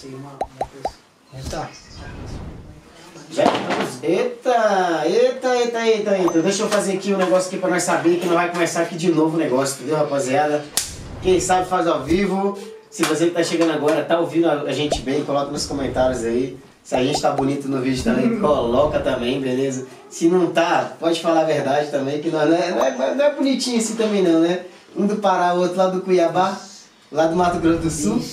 ser uma, uma pessoa. Já estamos. Eita, eita, eita, eita, eita. Deixa eu fazer aqui um negócio aqui pra nós saber que não vai começar aqui de novo o negócio, entendeu, rapaziada? Quem sabe faz ao vivo. Se você que tá chegando agora, tá ouvindo a gente bem, coloca nos comentários aí. Se a gente tá bonito no vídeo também, coloca também, beleza? Se não tá, pode falar a verdade também, que nós não é, não é, não é bonitinho assim também não, né? Um do Pará, o outro lá do Cuiabá, lá do Mato Grosso do Sul.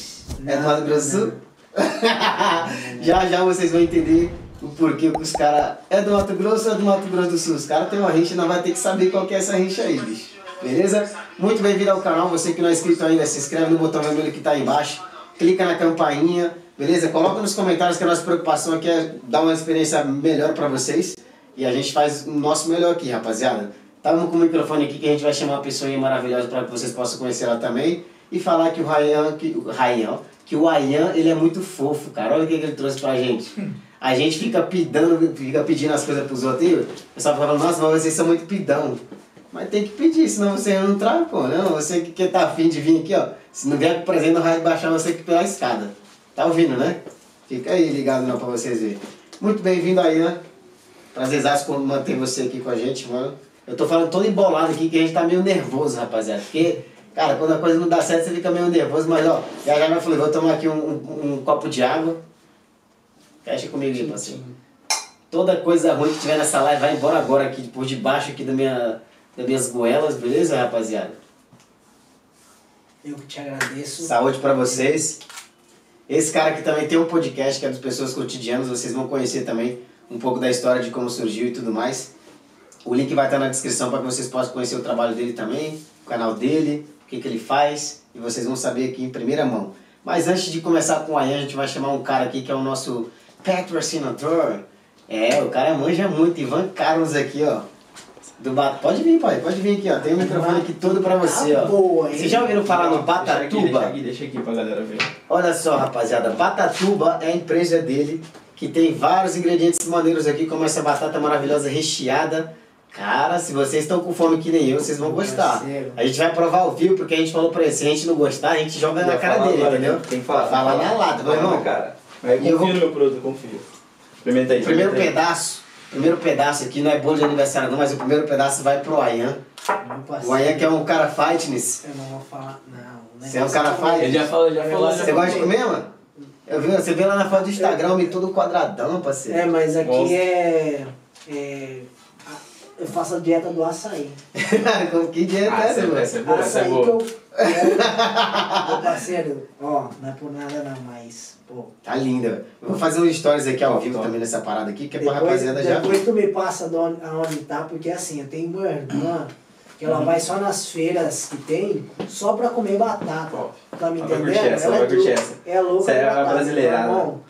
É do Mato Grosso do Sul? já já vocês vão entender o porquê que os caras. É do Mato Grosso ou é do Mato Grosso do Sul? Os caras têm uma rixa, nós vai ter que saber qual que é essa rixa aí, bicho. Beleza? Muito bem-vindo ao canal. Você que não é inscrito ainda, se inscreve no botão vermelho que tá aí embaixo. Clica na campainha, beleza? Coloca nos comentários que a nossa preocupação aqui é dar uma experiência melhor pra vocês. E a gente faz o nosso melhor aqui, rapaziada. Estamos com o microfone aqui que a gente vai chamar uma pessoa maravilhosa para que vocês possam conhecer ela também. E falar que o Ryan, que o Ryan, que o Ayan, ele é muito fofo, cara. Olha o que, ele trouxe pra gente. A gente fica pidando, fica pedindo as coisas pros outros. E o pessoal fala, nossa, mas vocês são muito pidão. Mas tem que pedir, senão você não traz, pô. Não, você que, que tá afim de vir aqui, ó. Se não vier com presente, não vai baixar você que pela escada. Tá ouvindo, né? Fica aí ligado não pra vocês verem. Muito bem-vindo aí, né? Prazerzaço manter você aqui com a gente, mano. Eu tô falando todo embolado aqui que a gente tá meio nervoso, rapaziada. Porque, cara, quando a coisa não dá certo, você fica meio nervoso, mas ó, já já me falei, vou tomar aqui um, um, um copo de água. Fecha comigo aí, parceiro. Toda coisa ruim que tiver nessa live vai embora agora aqui, por debaixo aqui da minha, das minhas goelas, beleza, rapaziada? Eu que te agradeço. Saúde pra vocês. Esse cara aqui também tem um podcast que é dos Pessoas Cotidianas, vocês vão conhecer também um pouco da história de como surgiu e tudo mais. O link vai estar na descrição para que vocês possam conhecer o trabalho dele também, o canal dele, o que, que ele faz, e vocês vão saber aqui em primeira mão. Mas antes de começar com a Ian, a gente vai chamar um cara aqui que é o nosso patrocinador. É, o cara manja muito, Ivan Carlos aqui, ó. Do ba... Pode vir, pai, pode vir aqui, ó. Tem um microfone aqui todo pra você, ó. Boa, hein? Vocês já ouviram falar no aqui, deixa Batatuba? aqui, deixa aqui pra galera ver. Olha só, rapaziada, Batatuba é a empresa dele, que tem vários ingredientes maneiros aqui, como essa batata maravilhosa recheada. Cara, se vocês estão com fome que nem eu, vocês vão gostar. A gente vai provar ao vivo, porque a gente falou pra ele, se a gente não gostar, a gente joga na Vai cara falar dele, entendeu? Tem que falar. Que na lata, meu Fala na irmão. cara. Mas eu eu vou- confio no meu produto, eu confio. Experimenta aí. Primeiro pedaço, primeiro pedaço aqui, não é bolo de aniversário não, mas o primeiro pedaço vai pro Ayan. O Ayan que é um cara fitness. Eu não vou falar. Não. Você é um cara faz? bom. Ele já falou, já falou. Você gosta de comer, mano? Eu vi, você vê lá na foto do Instagram, homem todo quadradão, parceiro. É, mas aqui é, é. Eu faço a dieta do açaí. Que dieta Ah, é essa essa, é- mano? essa é boa, essa é açaí que boa. eu. É, meu parceiro, ó, não é por nada não, mas. Pô, Tá linda. Vou fazer um stories aqui ao vivo também nessa parada aqui, que é pra depois, rapaziada já. depois tu me passa de onde, aonde tá, porque assim, eu tenho uma irmã que ela vai só nas feiras que tem, só pra comer batata. Tá me Ela entendendo? ela ela louca- essa. É louca. Você é de a batata, brasileirada. meu irmão.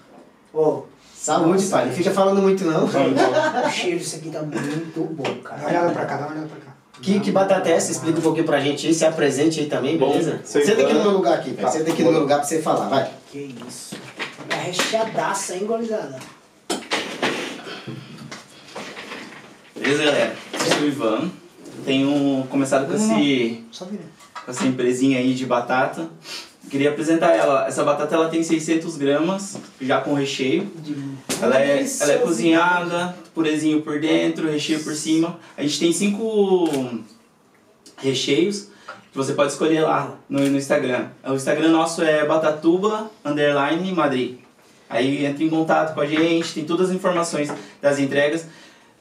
Ó, Saúde, Nossa. pai. Não fica falando muito, não. o cheiro disso aqui tá muito bom, cara. Dá uma olhada pra cá, dá uma olhada pra cá. Que, que batata é essa? Explica um pouquinho pra gente aí, se apresente aí também, beleza? Senta aqui no meu lugar aqui, pai. Tá, Senta aqui no meu lugar pra você falar, vai. Que isso. É recheadaça, hein, gorizada? Beleza, galera? Eu sou o Ivan. Tenho começado com, esse, com essa empresinha aí de batata. Queria apresentar ela. Essa batata ela tem 600 gramas, já com recheio. Ela é, ela é cozinhada, purezinho por dentro, recheio por cima. A gente tem cinco recheios que você pode escolher lá no, no Instagram. O Instagram nosso é batatuba underline Madrid. Aí entra em contato com a gente, tem todas as informações das entregas.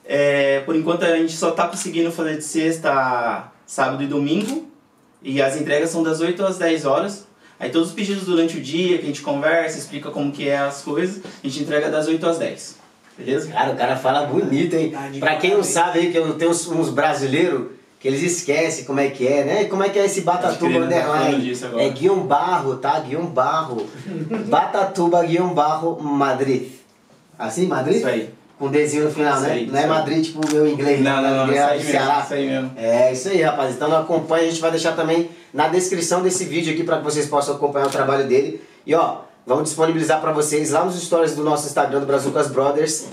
É, por enquanto a gente só tá conseguindo fazer de sexta, sábado e domingo. E as entregas são das 8 às 10 horas. Aí todos os pedidos durante o dia, que a gente conversa, explica como que é as coisas, a gente entrega das 8 às 10. Beleza? Cara, o cara fala bonito, hein? Pra quem não sabe aí, que eu tenho uns, uns brasileiros que eles esquecem como é que é, né? E como é que é esse Batatuba tá Underline? É Guion Barro, tá? Guion Barro. Batatuba Guion Barro Madrid. Assim, Madrid? Isso aí. Com Dzinho no final, Isso né? aí, não é. Madrid tipo o meu inglês, Não, não, não, é isso aí do mesmo, isso aí mesmo. É isso aí, rapaz. Então não acompanha, a gente vai deixar também na descrição desse vídeo aqui para que vocês possam acompanhar o trabalho dele. E ó, vamos disponibilizar para vocês lá nos stories do nosso Instagram do Brazucas Brothers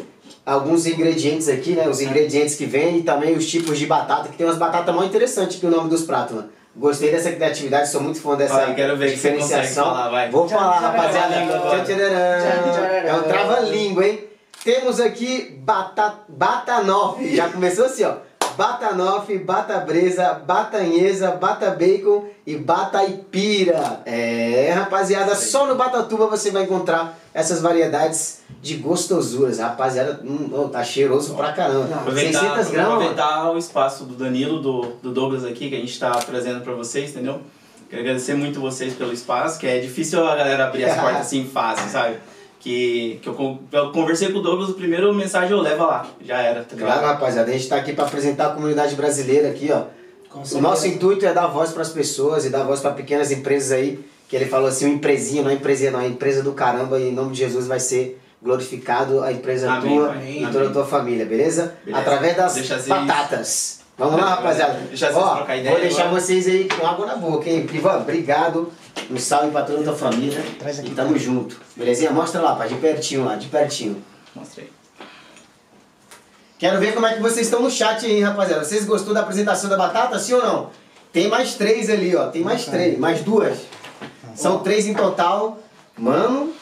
alguns ingredientes aqui, né? Os ingredientes que vem e também os tipos de batata, que tem umas batatas muito interessantes aqui o nome dos pratos, mano. Gostei dessa criatividade, sou muito fã dessa Vai, quero ver diferenciação. falar, vai. Vou falar, rapaziada. É um trava-língua, hein? Temos aqui bata, Batanoff. Já começou assim, ó. Batanoff, Bata Bresa, Batanhesa, Bata Bacon e Bataipira. É, rapaziada, só no Batatuba você vai encontrar essas variedades de gostosuras. Rapaziada, hum, oh, tá cheiroso pra caramba. Aproveitar, 600 gramas. aproveitar o espaço do Danilo, do, do Douglas aqui, que a gente está trazendo para vocês, entendeu? Quero agradecer muito vocês pelo espaço, que é difícil a galera abrir as portas assim fácil, sabe? Que, que eu, eu conversei com o Douglas, a primeira mensagem eu levo lá, já era, tá ligado? Claro, rapaziada, a gente tá aqui pra apresentar a comunidade brasileira aqui, ó. O nosso intuito é dar voz para as pessoas e dar voz para pequenas empresas aí, que ele falou assim, uma empresinha, não é empresinha não, é empresa do caramba e em nome de Jesus vai ser glorificado a empresa Amém, tua pai. e Amém. toda a tua família, beleza? Beleza. Através das Deixa batatas. Vamos lá, rapaziada. Deixa Ó, trocar ideia vou deixar agora. vocês aí com água na boca, hein? Ivan, obrigado. Um salve pra toda a tua família. Traz aqui E tamo junto. Belezinha? Mostra lá, pai, de pertinho lá, de pertinho. Mostrei. Quero ver como é que vocês estão no chat aí, rapaziada. Vocês gostou da apresentação da batata, sim ou não? Tem mais três ali, ó. Tem mais três, mais duas. São três em total. Mano,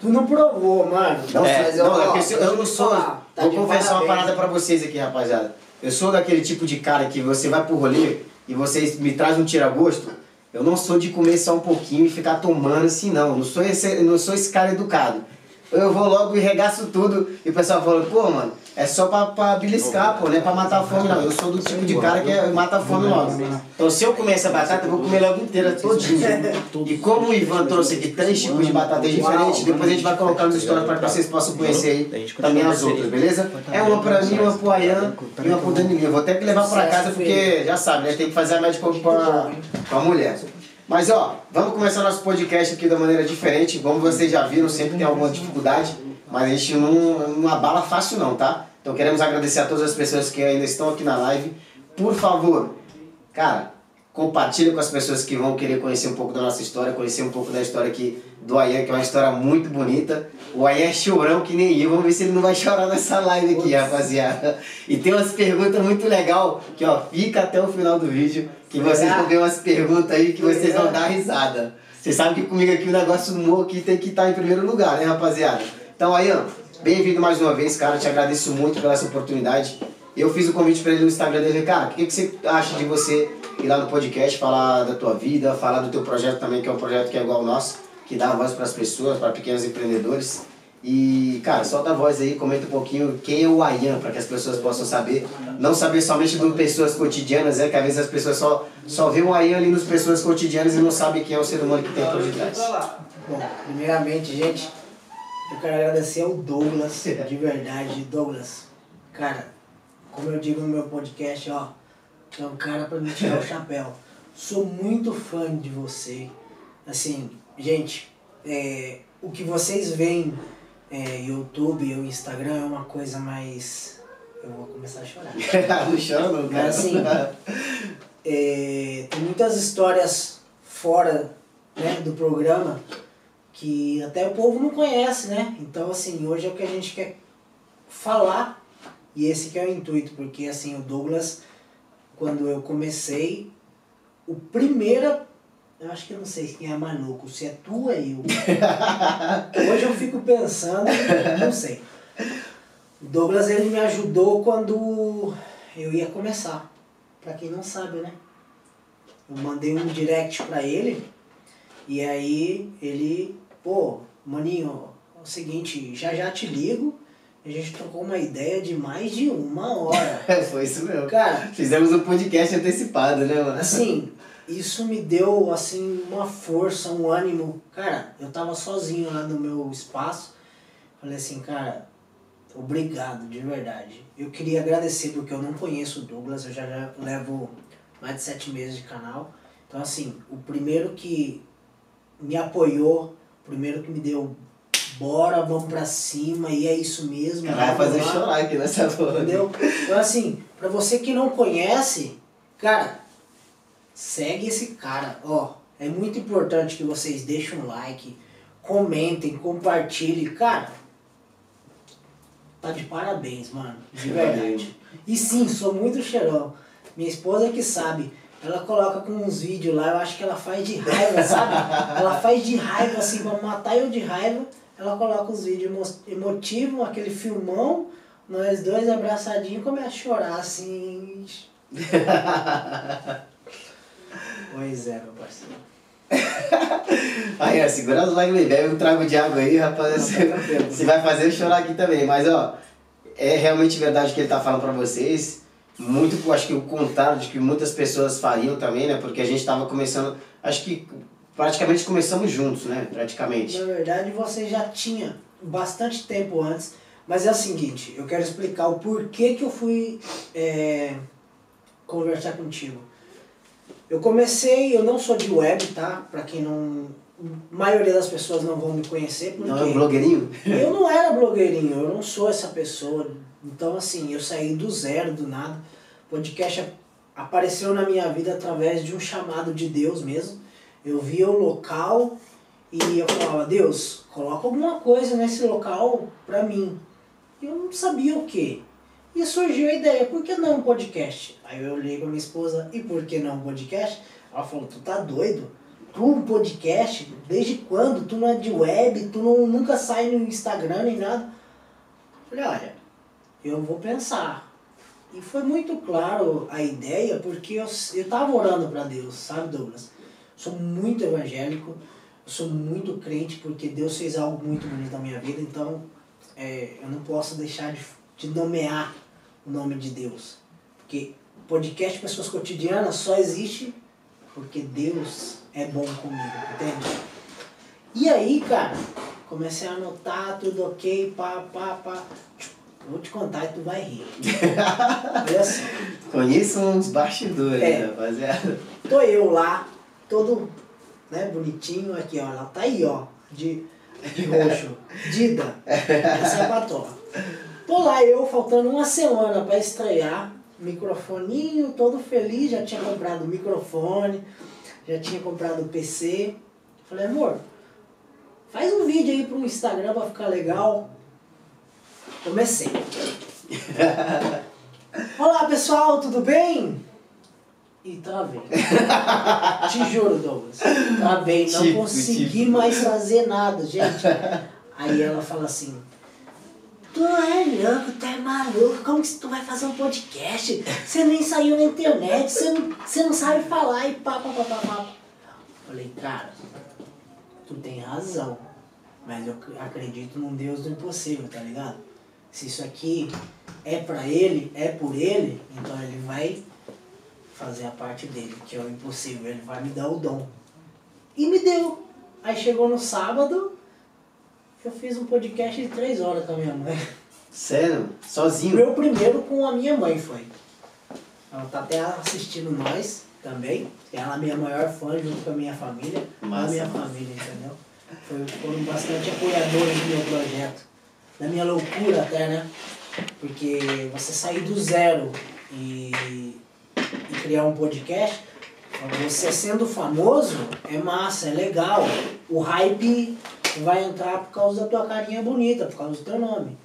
Tu não provou, mano. não, É, eu, não, eu, eu, eu não sou. falar, tá vou confessar uma parada pra vocês aqui, rapaziada. Eu sou daquele tipo de cara que você vai pro rolê e vocês me traz um tira-gosto. Eu não sou de comer só um pouquinho e ficar tomando assim, não. Eu não sou esse, não sou esse cara educado. Eu vou logo e regaço tudo e o pessoal fala, pô, mano, é só pra, pra beliscar, pô, não é pra matar a fome, não. Eu sou do tipo de cara que é, mata a fome logo. Então se eu comer essa batata, eu vou comer logo inteira, todinha. E como o Ivan trouxe aqui três tipos de batatas diferentes, depois a gente vai colocar nos stories para que vocês possam conhecer aí também as outras, beleza? É uma pra mim, uma pro Ayan e uma pro Danilinho. Eu vou até que levar pra casa porque já sabe, né? Tem que fazer a médica com a, com a mulher. Mas ó, vamos começar nosso podcast aqui da maneira diferente. Como vocês já viram, sempre tem alguma dificuldade, mas a gente não, não abala fácil não, tá? Então queremos agradecer a todas as pessoas que ainda estão aqui na live. Por favor, cara, compartilha com as pessoas que vão querer conhecer um pouco da nossa história, conhecer um pouco da história aqui do Ayan, que é uma história muito bonita. O Ayan é chorão que nem eu, vamos ver se ele não vai chorar nessa live aqui, rapaziada. E tem umas perguntas muito legal que ó, fica até o final do vídeo, que vocês vão ver umas perguntas aí que vocês vão dar risada. Vocês sabem que comigo aqui o negócio humor aqui tem que estar em primeiro lugar, né, rapaziada? Então, Ayan, bem-vindo mais uma vez, cara. Te agradeço muito pela essa oportunidade. Eu fiz o convite pra ele no Instagram dele, cara, o que, que você acha de você ir lá no podcast, falar da tua vida, falar do teu projeto também, que é um projeto que é igual ao nosso, que dá voz para as pessoas, para pequenos empreendedores. E, cara, solta a voz aí, comenta um pouquinho quem é o Ayan, para que as pessoas possam saber. Não saber somente de pessoas cotidianas, é que às vezes as pessoas só, só vê o Ayan ali nas pessoas cotidianas e não sabem quem é o ser humano que tem por detrás. Bom, primeiramente, gente, eu quero agradecer ao Douglas, de verdade, Douglas. Cara, como eu digo no meu podcast, ó, é um cara pra me tirar o chapéu. Sou muito fã de você. Assim, gente, é, o que vocês veem é, YouTube ou Instagram é uma coisa mais. Eu vou começar a chorar. não chora não, cara. Mas assim, é, tem muitas histórias fora né, do programa que até o povo não conhece, né? Então, assim, hoje é o que a gente quer falar e esse que é o intuito, porque assim, o Douglas, quando eu comecei, o primeiro, eu acho que eu não sei quem é mais louco, se é tu ou é eu. hoje eu fico pensando, não sei. O Douglas, ele me ajudou quando eu ia começar. Pra quem não sabe, né? Eu mandei um direct pra ele e aí ele, pô, maninho, é o seguinte, já já te ligo. A gente trocou uma ideia de mais de uma hora. Foi isso mesmo. Cara, Fizemos um podcast antecipado, né, mano? assim, isso me deu assim uma força, um ânimo. Cara, eu tava sozinho lá no meu espaço. Falei assim, cara, obrigado, de verdade. Eu queria agradecer porque eu não conheço o Douglas, eu já, já levo mais de sete meses de canal. Então assim, o primeiro que me apoiou, o primeiro que me deu bora, vamos pra cima, e é isso mesmo. Cara, vai fazer chorar aqui nessa porra. Entendeu? Então assim, pra você que não conhece, cara, segue esse cara, ó. É muito importante que vocês deixem um like, comentem, compartilhem, cara. Tá de parabéns, mano. De verdade. E sim, sou muito cheirão. Minha esposa que sabe. ela coloca com uns vídeos lá, eu acho que ela faz de raiva, sabe? ela faz de raiva, assim, pra matar eu de raiva. Ela coloca os vídeos emo- emotivos, aquele filmão, nós dois abraçadinhos começa a chorar, assim. pois é, meu parceiro. Aí, ó, segura as lágrimas aí, bebe um trago de água aí, rapaz. Você, tá você vai fazer eu chorar aqui também. Mas, ó, é realmente verdade o que ele tá falando pra vocês. Muito, acho que o contrário de que muitas pessoas fariam também, né? Porque a gente tava começando, acho que praticamente começamos juntos, né? Praticamente. Na verdade, você já tinha bastante tempo antes, mas é o seguinte, eu quero explicar o porquê que eu fui é, conversar contigo. Eu comecei, eu não sou de web, tá? Pra quem não... A maioria das pessoas não vão me conhecer, porque Não é um blogueirinho? eu não era blogueirinho, eu não sou essa pessoa. Então, assim, eu saí do zero, do nada. O podcast apareceu na minha vida através de um chamado de Deus mesmo. Eu via o local e eu falava, Deus, coloca alguma coisa nesse local pra mim. E eu não sabia o que. E surgiu a ideia, por que não um podcast? Aí eu olhei pra minha esposa, e por que não um podcast? Ela falou, tu tá doido? Tu um podcast? Desde quando? Tu não é de web, tu não, nunca sai no Instagram nem nada. Falei, olha, eu vou pensar. E foi muito claro a ideia, porque eu, eu tava orando pra Deus, sabe, Douglas? Sou muito evangélico, eu sou muito crente, porque Deus fez algo muito bonito na minha vida, então é, eu não posso deixar de, de nomear o nome de Deus. Porque podcast Pessoas Cotidianas só existe porque Deus é bom comigo, entende? E aí, cara, comecei a anotar, tudo ok, pá, pá, pá. Vou te contar e tu vai rir. Assim, Conheço uns bastidores, É. rapaziada. tô eu lá, todo né, bonitinho, aqui, ó. Ela tá aí, ó, de, de roxo. Dida. Essa é a patola. Tô lá eu, faltando uma semana pra estrear, microfoninho, todo feliz, já tinha comprado o microfone, já tinha comprado o PC. Falei, amor, faz um vídeo aí pro Instagram pra ficar legal. Comecei. Olá pessoal, tudo bem? E travei. Te juro, Douglas. Travei, não Tipo, consegui tipo. mais fazer nada, gente. Aí ela fala assim, Tu é louco, tu é maluco, como que tu vai fazer um podcast? Você nem saiu na internet, você não, você não sabe falar e pá, pá, pá, pá, pá. Falei, cara, tu tem razão, mas eu acredito num Deus do impossível, tá ligado? Se isso aqui é pra ele, é por ele, então ele vai fazer a parte dele, que é o impossível, ele vai me dar o dom. E me deu. Aí chegou no sábado, eu fiz um podcast de três horas com a minha mãe. Sério? Sozinho? meu primeiro com a minha mãe foi. Ela tá até assistindo nós também. Ela é a minha maior fã junto com a minha família. Massa, a minha massa. família, entendeu? Foi, foram bastante apoiadores do meu projeto. Da minha loucura até, né? Porque você sair do zero e, e criar um podcast, você sendo famoso é massa, é legal. O hype vai entrar por causa da tua carinha bonita, por causa do teu nome.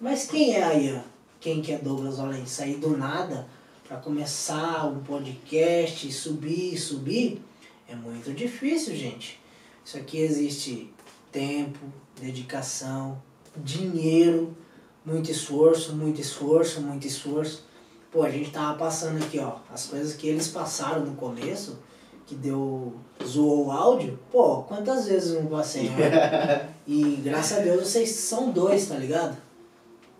Mas quem é aí, ó? Quem que é Douglas Valente? Sair do nada para começar um podcast, subir, subir, é muito difícil, gente. Isso aqui existe tempo, dedicação, dinheiro, muito esforço, muito esforço, muito esforço. Pô, a gente tava passando aqui, ó, as coisas que eles passaram no começo, que deu. zoou o áudio, pô, quantas vezes não passei, né? E graças a Deus vocês são dois, tá ligado?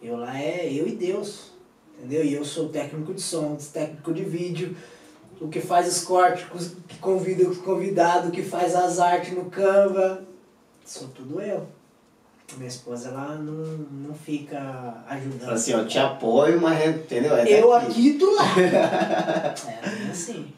Eu lá é eu e Deus, entendeu? E eu sou técnico de som, técnico de vídeo, o que faz os cortes, que convida o convidado, que faz as artes no Canva, sou tudo eu. Minha esposa, ela não, não fica ajudando. Assim, ó, te apoio, mas entendeu? É Eu aqui, tu lá. é assim.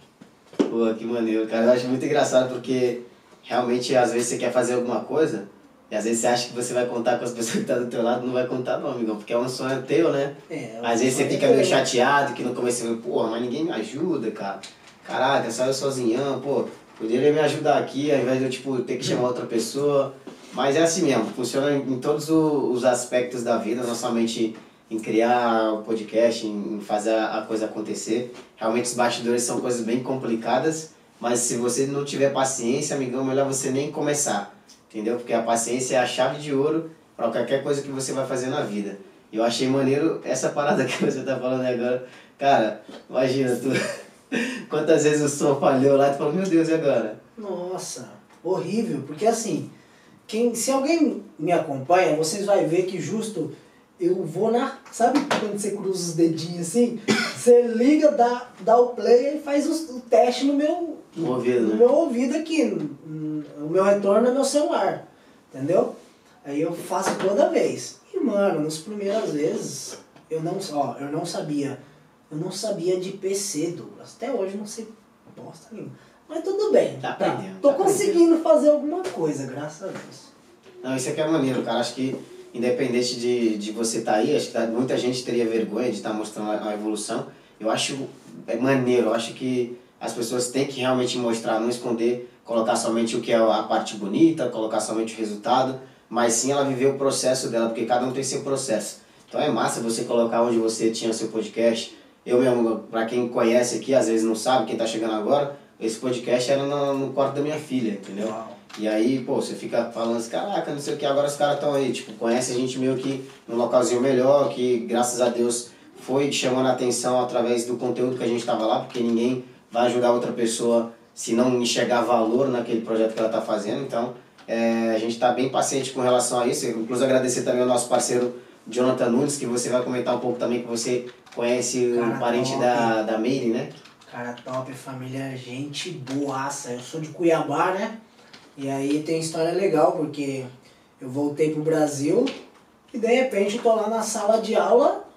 Pô, que maneiro, cara. Eu acho muito engraçado porque realmente às vezes você quer fazer alguma coisa e às vezes você acha que você vai contar com as pessoas que estão do teu lado, não vai contar não, amigão, porque é um sonho teu, né? É, Às vezes você fica meio chateado que no começo você fala, porra, mas ninguém me ajuda, cara. Caraca, só eu sozinhão, pô, poderia me ajudar aqui ao invés de eu tipo, ter que chamar outra pessoa. Mas é assim mesmo, funciona em todos os aspectos da vida, não somente em criar o podcast, em fazer a coisa acontecer. Realmente os bastidores são coisas bem complicadas, mas se você não tiver paciência, amigão, melhor você nem começar. Entendeu? Porque a paciência é a chave de ouro para qualquer coisa que você vai fazer na vida. Eu achei maneiro essa parada que você tá falando agora. Cara, imagina, tu. Quantas vezes o som falhou lá tu falou, meu Deus, e agora? Nossa, horrível, porque assim, quem, se alguém me acompanha, vocês vão ver que justo eu vou na. Sabe quando você cruza os dedinhos assim? Você liga, dá, dá o play e faz o, o teste no meu, No ouvido, no né? meu ouvido aqui. O meu retorno é meu celular. Entendeu? Aí eu faço toda vez. E mano, nas primeiras vezes, eu não, ó, eu não sabia. Eu não sabia de PC, Douglas. Até hoje eu não sei bosta nenhuma. Mas tudo bem. Tá aprendendo, Tô tá conseguindo fazer alguma coisa, graças a Deus. Não, isso aqui é maneiro, cara. Acho que independente de, de você estar aí, acho que tá- muita gente teria vergonha de estar mostrando a, a evolução. Eu acho é maneiro, eu acho que as pessoas têm que realmente mostrar, não esconder, colocar somente o que é a parte bonita, colocar somente o resultado, mas sim ela viver o processo dela, porque cada um tem seu processo. Então é massa você colocar onde você tinha seu podcast. Eu mesmo, pra quem conhece aqui, às vezes não sabe, quem tá chegando agora, esse podcast era no, no quarto da minha filha, entendeu? Uau. E aí, pô, você fica falando assim, caraca, não sei o que, agora os caras estão aí, tipo, conhece a gente meio que num localzinho melhor, que graças a Deus foi chamando a atenção através do conteúdo que a gente tava lá, porque ninguém vai ajudar outra pessoa se não enxergar valor naquele projeto que ela tá fazendo, então é, a gente tá bem paciente com relação a isso, inclusive agradecer também ao nosso parceiro Jonathan Nunes, que você vai comentar um pouco também, que você conhece Cara, um parente top. da, da Meire, né? Cara top, família, gente boaça. Eu sou de Cuiabá, né? E aí tem história legal, porque eu voltei pro Brasil e de repente eu tô lá na sala de aula,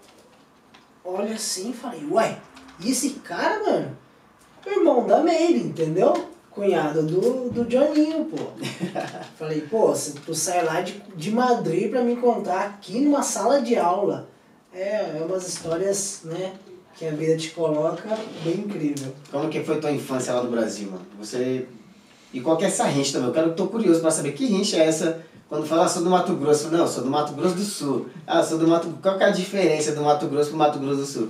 olha assim e falei, uai, e esse cara, mano? Irmão da Meire, entendeu? Cunhado do, do Johninho, pô. Falei, pô, se tu sai lá de, de Madrid pra me encontrar aqui numa sala de aula. É, é umas histórias, né, que a vida te coloca bem incrível. Como que foi tua infância lá no Brasil, mano? Você. E qual que é essa rincha também? Eu quero, tô curioso pra saber que rincha é essa quando fala, ah, sou do Mato Grosso. Falo, Não, sou do Mato Grosso do Sul. Ah, sou do Mato. Qual que é a diferença do Mato Grosso pro Mato Grosso do Sul?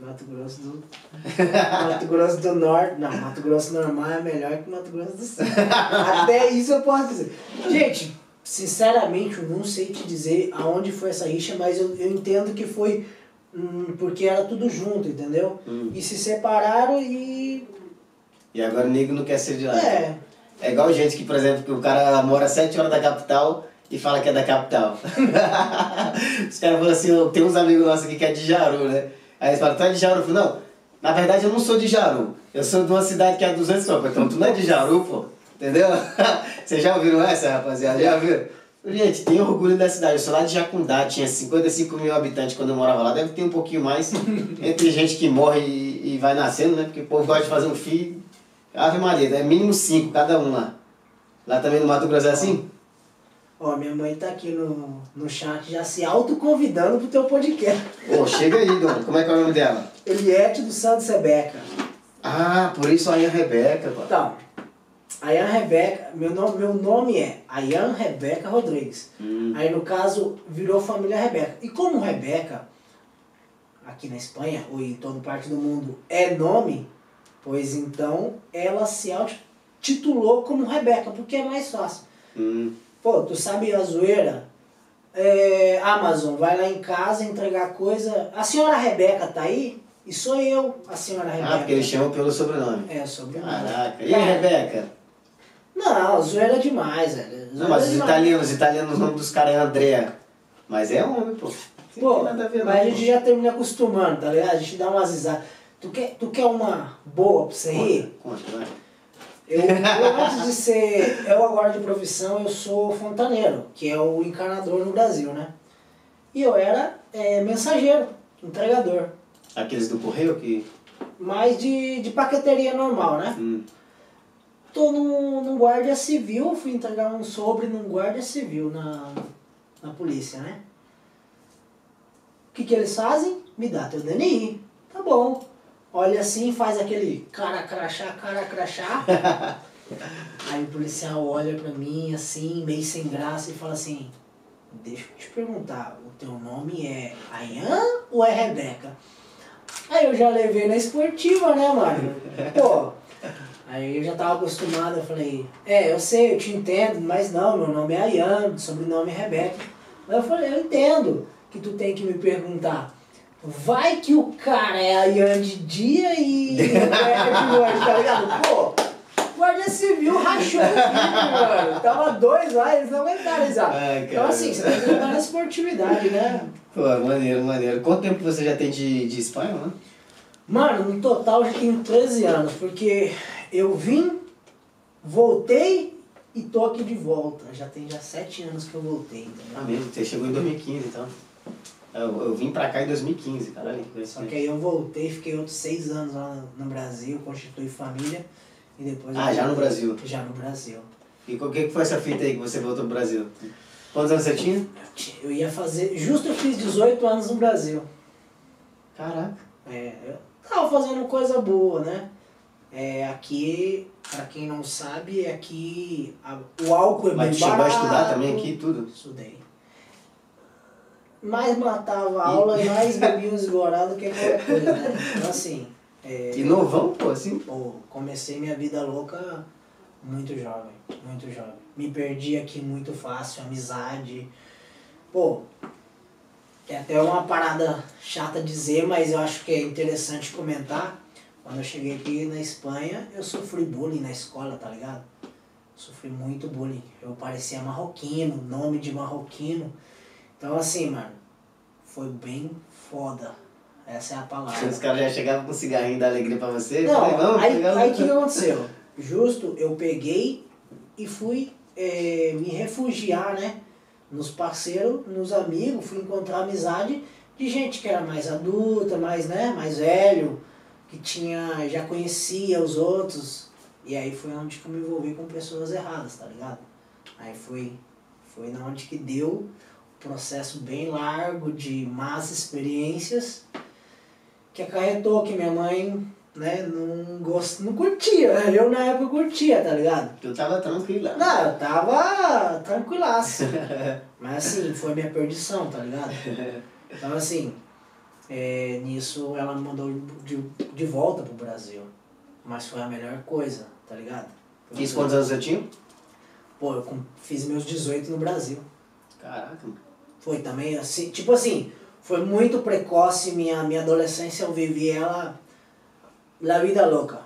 Mato Grosso do. Mato Grosso do Norte. Não, Mato Grosso normal é melhor que Mato Grosso do Sul. Até isso eu posso dizer. Gente, sinceramente, eu não sei te dizer aonde foi essa rixa, mas eu, eu entendo que foi hum, porque era tudo junto, entendeu? Hum. E se separaram e. E agora o nego não quer ser de lá. É. É igual gente que, por exemplo, que o cara mora sete horas da capital e fala que é da capital. Os caras falam assim, tenho uns amigos nossos aqui que é de Jaru, né? Aí eles falam, tu é de Jaru? Eu falo, não, na verdade eu não sou de Jaru. Eu sou de uma cidade que é a 200 quilômetros. Então tu não é de Jaru, pô. Entendeu? Vocês já ouviram essa, rapaziada? Já viram? Gente, tenho orgulho da cidade. Eu sou lá de Jacundá, tinha 55 mil habitantes quando eu morava lá. Deve ter um pouquinho mais. Entre gente que morre e, e vai nascendo, né? Porque o povo gosta de fazer um filho. Ave Maria, é mínimo 5 cada um lá. Lá também no Mato Grosso é assim? Ó, minha mãe tá aqui no, no chat já se autoconvidando pro teu podcast. Ô, chega aí, dona. Como é que é o nome dela? Eliette do Santos Rebeca. Ah, por isso aí a Rebeca, pô. Então, Ayan Rebeca, meu nome, meu nome é Ayan Rebeca Rodrigues. Hum. Aí no caso virou família Rebeca. E como Rebeca, aqui na Espanha ou em toda parte do mundo, é nome, pois então ela se titulou como Rebeca, porque é mais fácil. Hum. Pô, tu sabe a zoeira? É, Amazon, vai lá em casa entregar coisa. A senhora Rebeca tá aí? E sou eu, a senhora Rebeca. Ah, porque eles chamam pelo sobrenome. É, sobrenome. Caraca. E a Rebeca? Não, zoeira é demais, velho. Não, mas é os italianos, os italianos, o nome dos caras é Andrea. Mas é homem, pô. Pô, a ver, mas a não, gente já termina acostumando, tá ligado? A gente dá umas risadas. Tu quer, tu quer uma boa pra você rir? Conta, conta, vai. Eu, eu, antes de ser, eu agora de profissão, eu sou fontaneiro, que é o encanador no Brasil, né? E eu era é, mensageiro, entregador. Aqueles do correio que. Mas de, de paqueteria normal, né? Hum. Tô num, num guarda civil, fui entregar um sobre num guarda civil na, na polícia, né? O que, que eles fazem? Me dá teu DNI. Tá bom. Olha assim, faz aquele cara crachá, cara crachá. Aí o policial olha pra mim assim, meio sem graça, e fala assim, deixa eu te perguntar, o teu nome é Ayan ou é Rebeca? Aí eu já levei na esportiva, né, mano? Pô, aí eu já tava acostumado, eu falei, é, eu sei, eu te entendo, mas não, meu nome é Ayan, sobrenome é Rebeca. Aí eu falei, eu entendo que tu tem que me perguntar. Vai que o cara é Ayan de dia e Rebeca de noite, tá ligado? Pô, Guardia Civil rachou o bico, mano. Tava dois lá, eles não aguentaram. Ai, Então assim, você tem que na esportividade, né? Pô, maneiro, maneiro. Quanto tempo você já tem de, de Espanha, né? Mano, no total já tenho 13 anos, porque eu vim, voltei e tô aqui de volta. Já tem já 7 anos que eu voltei, Ah, entendeu? mesmo, você chegou em 2015, então. Eu, eu vim pra cá em 2015, caralho. Só que aí eu voltei, fiquei outros 6 anos lá no Brasil, constituí família e depois... Ah, já no. Brasil. Já no Brasil. E o que foi essa fita aí que você voltou pro Brasil? Quantos anos você tinha? Eu ia fazer... Justo eu fiz 18 anos no Brasil. Caraca. É, eu tava fazendo coisa boa, né? É, aqui, pra quem não sabe, aqui a- o álcool é Mas bem tu chegou a barato. estudar também aqui tudo? Estudei. Mais matava a aula e mais bebia uns esgorado que qualquer coisa, né? Então assim, é, E novão, pô, assim? pô, comecei minha vida louca muito jovem, muito jovem. Me perdi aqui muito fácil, amizade. Pô, é até uma parada chata dizer, mas eu acho que é interessante comentar. Quando eu cheguei aqui na Espanha, eu sofri bullying na escola, tá ligado? Sofri muito bullying. Eu parecia marroquino, nome de marroquino. Então assim, mano, foi bem foda. Essa é a palavra. Os caras já chegavam com cigarrinho da alegria pra você? Falei, Não, vamos aí aí o que aconteceu? Justo, eu peguei e fui eh, me refugiar, né? Nos parceiros, nos amigos, fui encontrar amizade de gente que era mais adulta, mais, né, mais velho, que tinha, já conhecia os outros. E aí foi onde que eu me envolvi com pessoas erradas, tá ligado? Aí foi, foi na onde que deu processo bem largo de más experiências que acarretou que minha mãe, né, não gost... não curtia. Eu na época curtia, tá ligado? Tu tava tranquilo. Não, eu tava tranquilaço. Mas assim, foi minha perdição, tá ligado? Então assim, é, nisso ela me mandou de, de volta pro Brasil. Mas foi a melhor coisa, tá ligado? Isso quantos anos você tinha? Pô, eu fiz meus 18 no Brasil. Caraca, mano. Foi também assim, tipo assim, foi muito precoce minha, minha adolescência, eu vivi ela la vida louca.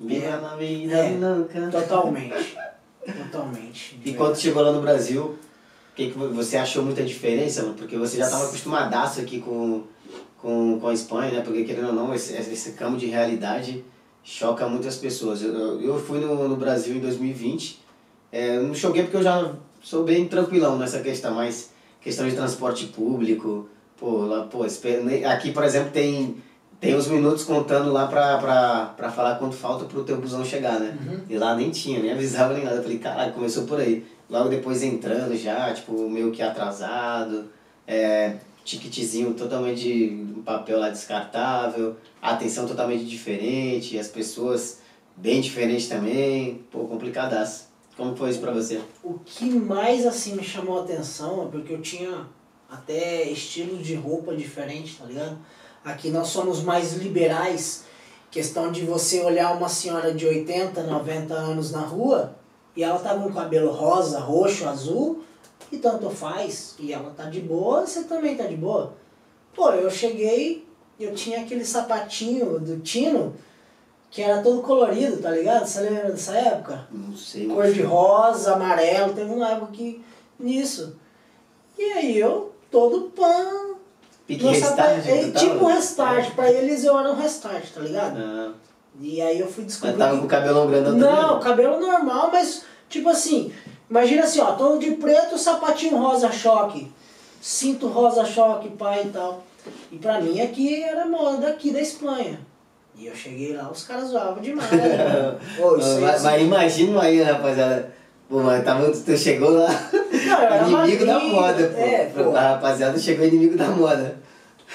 Viva na vida É. louca. Totalmente. Totalmente. E quando chegou lá no Brasil, que, que você achou muita diferença, mano? Porque você já estava acostumadaço aqui com, com, com a Espanha, né? Porque querendo ou não, esse, esse campo de realidade choca muitas pessoas. Eu, eu- fui no, no Brasil em 2020, é, não choquei porque eu já sou bem tranquilão nessa questão, mas questão de transporte público, pô, lá, pô, ne- aqui, por exemplo, tem, tem uns minutos contando lá pra, pra, pra falar quanto falta pro teu busão chegar, né? E lá nem tinha, nem avisava nem nada. Eu falei, caralho, começou por aí. Logo depois entrando já, tipo, meio que atrasado, é, ticketzinho totalmente de um papel lá descartável, atenção totalmente diferente, as pessoas bem diferentes também, pô, complicadaço. Como foi isso pra você? O que mais assim me chamou a atenção é porque eu tinha até estilos de roupa diferentes, tá ligado? Aqui nós somos mais liberais, questão de você olhar uma senhora de 80, 90 anos na rua e ela tá com cabelo rosa, roxo, azul e tanto faz, e ela tá de boa, você também tá de boa. Pô, eu cheguei, eu tinha aquele sapatinho do Tino que era todo colorido, tá ligado? Você lembra dessa época? Não sei. cor de rosa, amarelo, teve uma época que nisso. E aí eu, todo pan. Pique restart, é, tu tava? tipo um restart, pra eles eu era um restart, tá ligado? Ah, E aí eu fui mas descobrir. tava com o cabelão grandão Não, cabelo normal, mas tipo assim, imagina assim, ó, todo de preto, sapatinho rosa choque, cinto rosa choque, pai e tal. E pra mim aqui era moda daqui da Espanha. E eu cheguei lá, os caras zoavam demais. né? Pô, isso mas, assim, mas imagina aí, rapaziada. Pô, mas tava, tu chegou lá, Não, inimigo da moda, pô. É, pô. A rapaziada chegou inimigo da moda.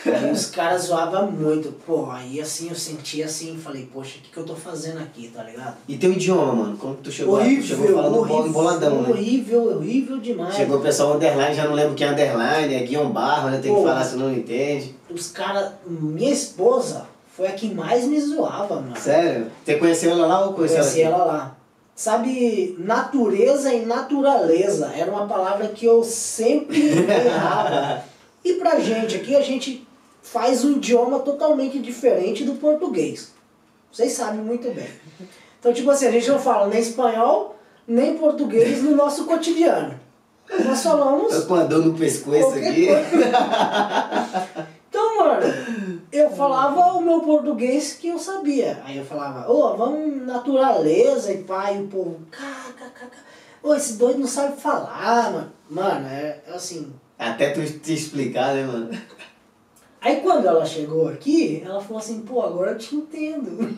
Aí os caras zoavam muito. Pô, aí assim eu sentia assim, falei, poxa, o que, que eu tô fazendo aqui, tá ligado? E teu idioma, mano? Como que tu chegou lá? Tu horrível, chegou falando horrível, boladão, né? horrível, horrível demais. Chegou o pessoal underline, já não lembro quem é underline, é guião barro, né? Tem que Pô. falar se não entende. Os caras, minha esposa foi a que mais me zoava, mano. Sério? Você conheceu ela lá ou conheceu Conheci ela ela lá. Sabe, natureza e naturaleza era uma palavra que eu sempre errava. E pra gente aqui, a gente faz um idioma totalmente diferente do português. Vocês sabem muito bem. Então, tipo assim, a gente não fala nem espanhol, nem português no nosso cotidiano. Nós falamos Tô com a dor no pescoço aqui. Então, mano, eu falava o meu português que eu sabia. Aí eu falava, ô, vamos naturaleza e pai, o povo, kkk. Ô, esse doido não sabe falar, mano. Mano, é é assim. Até tu te explicar, né, mano? Aí quando ela chegou aqui, ela falou assim, pô, agora eu te entendo.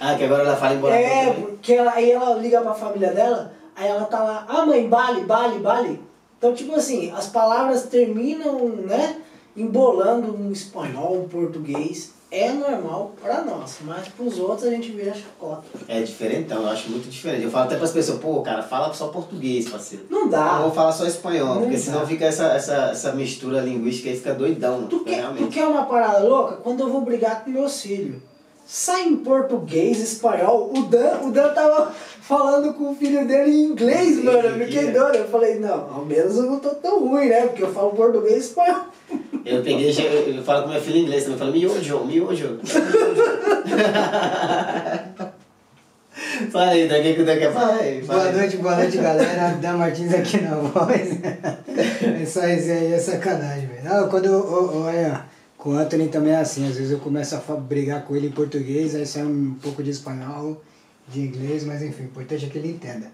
Ah, que agora ela fala embora. É, porque ela, aí ela liga pra família dela, aí ela tá lá, ah mãe, bale, bale, bale. Então, tipo assim, as palavras terminam, né, embolando um espanhol, um português. É normal pra nós, mas pros outros a gente vira chacota. É diferentão, eu acho muito diferente. Eu falo até pras pessoas, pô, cara, fala só português, parceiro. Não dá. vou falar só espanhol, Não porque dá. senão fica essa, essa, essa mistura linguística aí, fica doidão. Tu quer, tu quer uma parada louca? Quando eu vou brigar com meus filhos. Sai em português, espanhol. O Dan, o Dan tava falando com o filho dele em inglês, mano. Eu que fiquei é. doido. Eu falei, não, ao menos eu não tô tão ruim, né? Porque eu falo português e espanhol. Eu peguei, eu, eu falo com minha filha em inglês também, eu falo miojo, miojo. Fala aí, daqui que falar aí. fala Boa noite, boa noite, galera. Dan Martins aqui na voz. Essa resenha aí é sacanagem, velho. Não, quando eu, olha, com o Anthony também é assim. Às vezes eu começo a brigar com ele em português, aí sai um pouco de espanhol, de inglês, mas enfim, o importante é que ele entenda.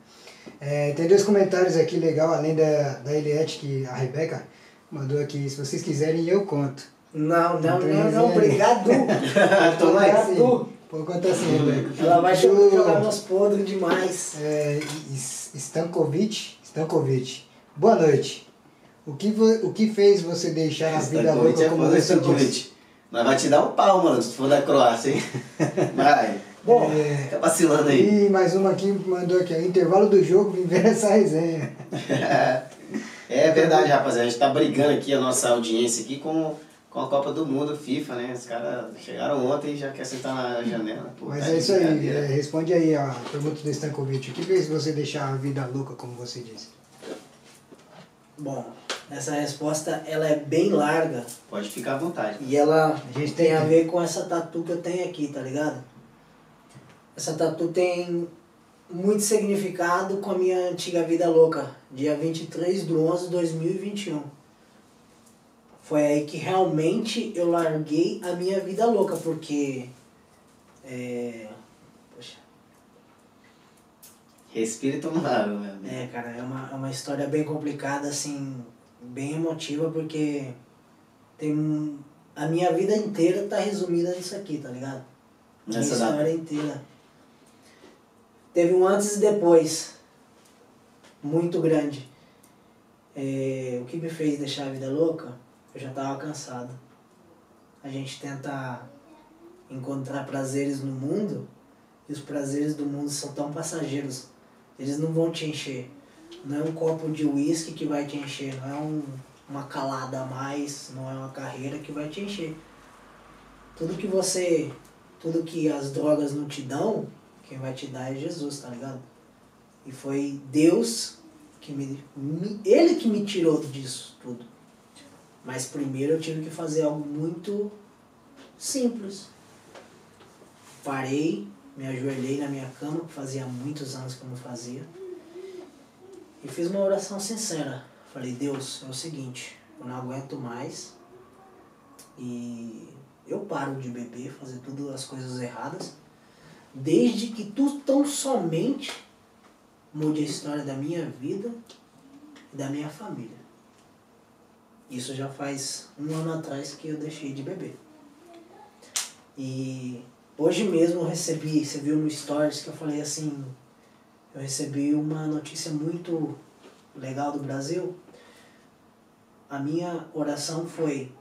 É, tem dois comentários aqui legal, além da, da Eliette, que a Rebeca mandou aqui. Se vocês quiserem, eu conto. Não, não, Então, não, não, resenha. obrigado. Obrigado. Pode contar assim, Rebeca. Ela vai Do- jogar nos podres demais. É, Stankovic, Stankovic. Boa noite. O que, o que fez você deixar a vida Stankovic louca é como você disse? Mas vai te dar um pau, mano, se for da Croácia, hein? Vai. Bom, É, Fica vacilando aí. e mais uma aqui mandou aqui, ó, intervalo do jogo, vim ver essa resenha. É verdade, rapaziada. A gente tá brigando aqui, a nossa audiência aqui, com, com a Copa do Mundo, FIFA, né? Os caras chegaram ontem e já quer sentar na janela. Pô, Mas tá é isso aí, é, responde aí a pergunta do Stankovic. O que fez você deixar a vida louca como você disse? bom, essa resposta ela é bem larga Pode ficar à vontade. e ela A gente tem tem a ver com essa tatu que eu tenho aqui, tá ligado? Essa tatu tem muito significado com a minha antiga vida louca, dia 23 de 11 de 2021. Foi aí que realmente eu larguei a minha vida louca, porque. É, poxa, Respira e toma água, meu amigo. É, cara, é uma, é uma história bem complicada, assim, bem emotiva, porque tem um, a minha vida inteira tá resumida nisso aqui, tá ligado? Nessa data. história inteira. Teve um antes e depois, muito grande. É, o que me fez deixar a vida louca, eu já tava cansado. A gente tenta encontrar prazeres no mundo, e os prazeres do mundo são tão passageiros. Eles não vão te encher. Não é um copo de uísque que vai te encher, não é um, uma calada a mais, não é uma carreira que vai te encher. Tudo que você, tudo que as drogas não te dão, quem vai te dar é Jesus, tá ligado? E foi Deus que me, me ele que me tirou disso tudo. Mas primeiro eu tive que fazer algo muito simples. Parei, me ajoelhei na minha cama, que fazia muitos anos que eu não fazia. E fiz uma oração sincera. Falei, Deus, é o seguinte, eu não aguento mais. E eu paro de beber, fazer tudo as coisas erradas. Desde que tu tão somente mude a história da minha vida e da minha família. Isso já faz um ano atrás que eu deixei de beber. E hoje mesmo eu recebi, você viu no Stories que eu falei assim, eu recebi uma notícia muito legal do Brasil. A minha oração foi,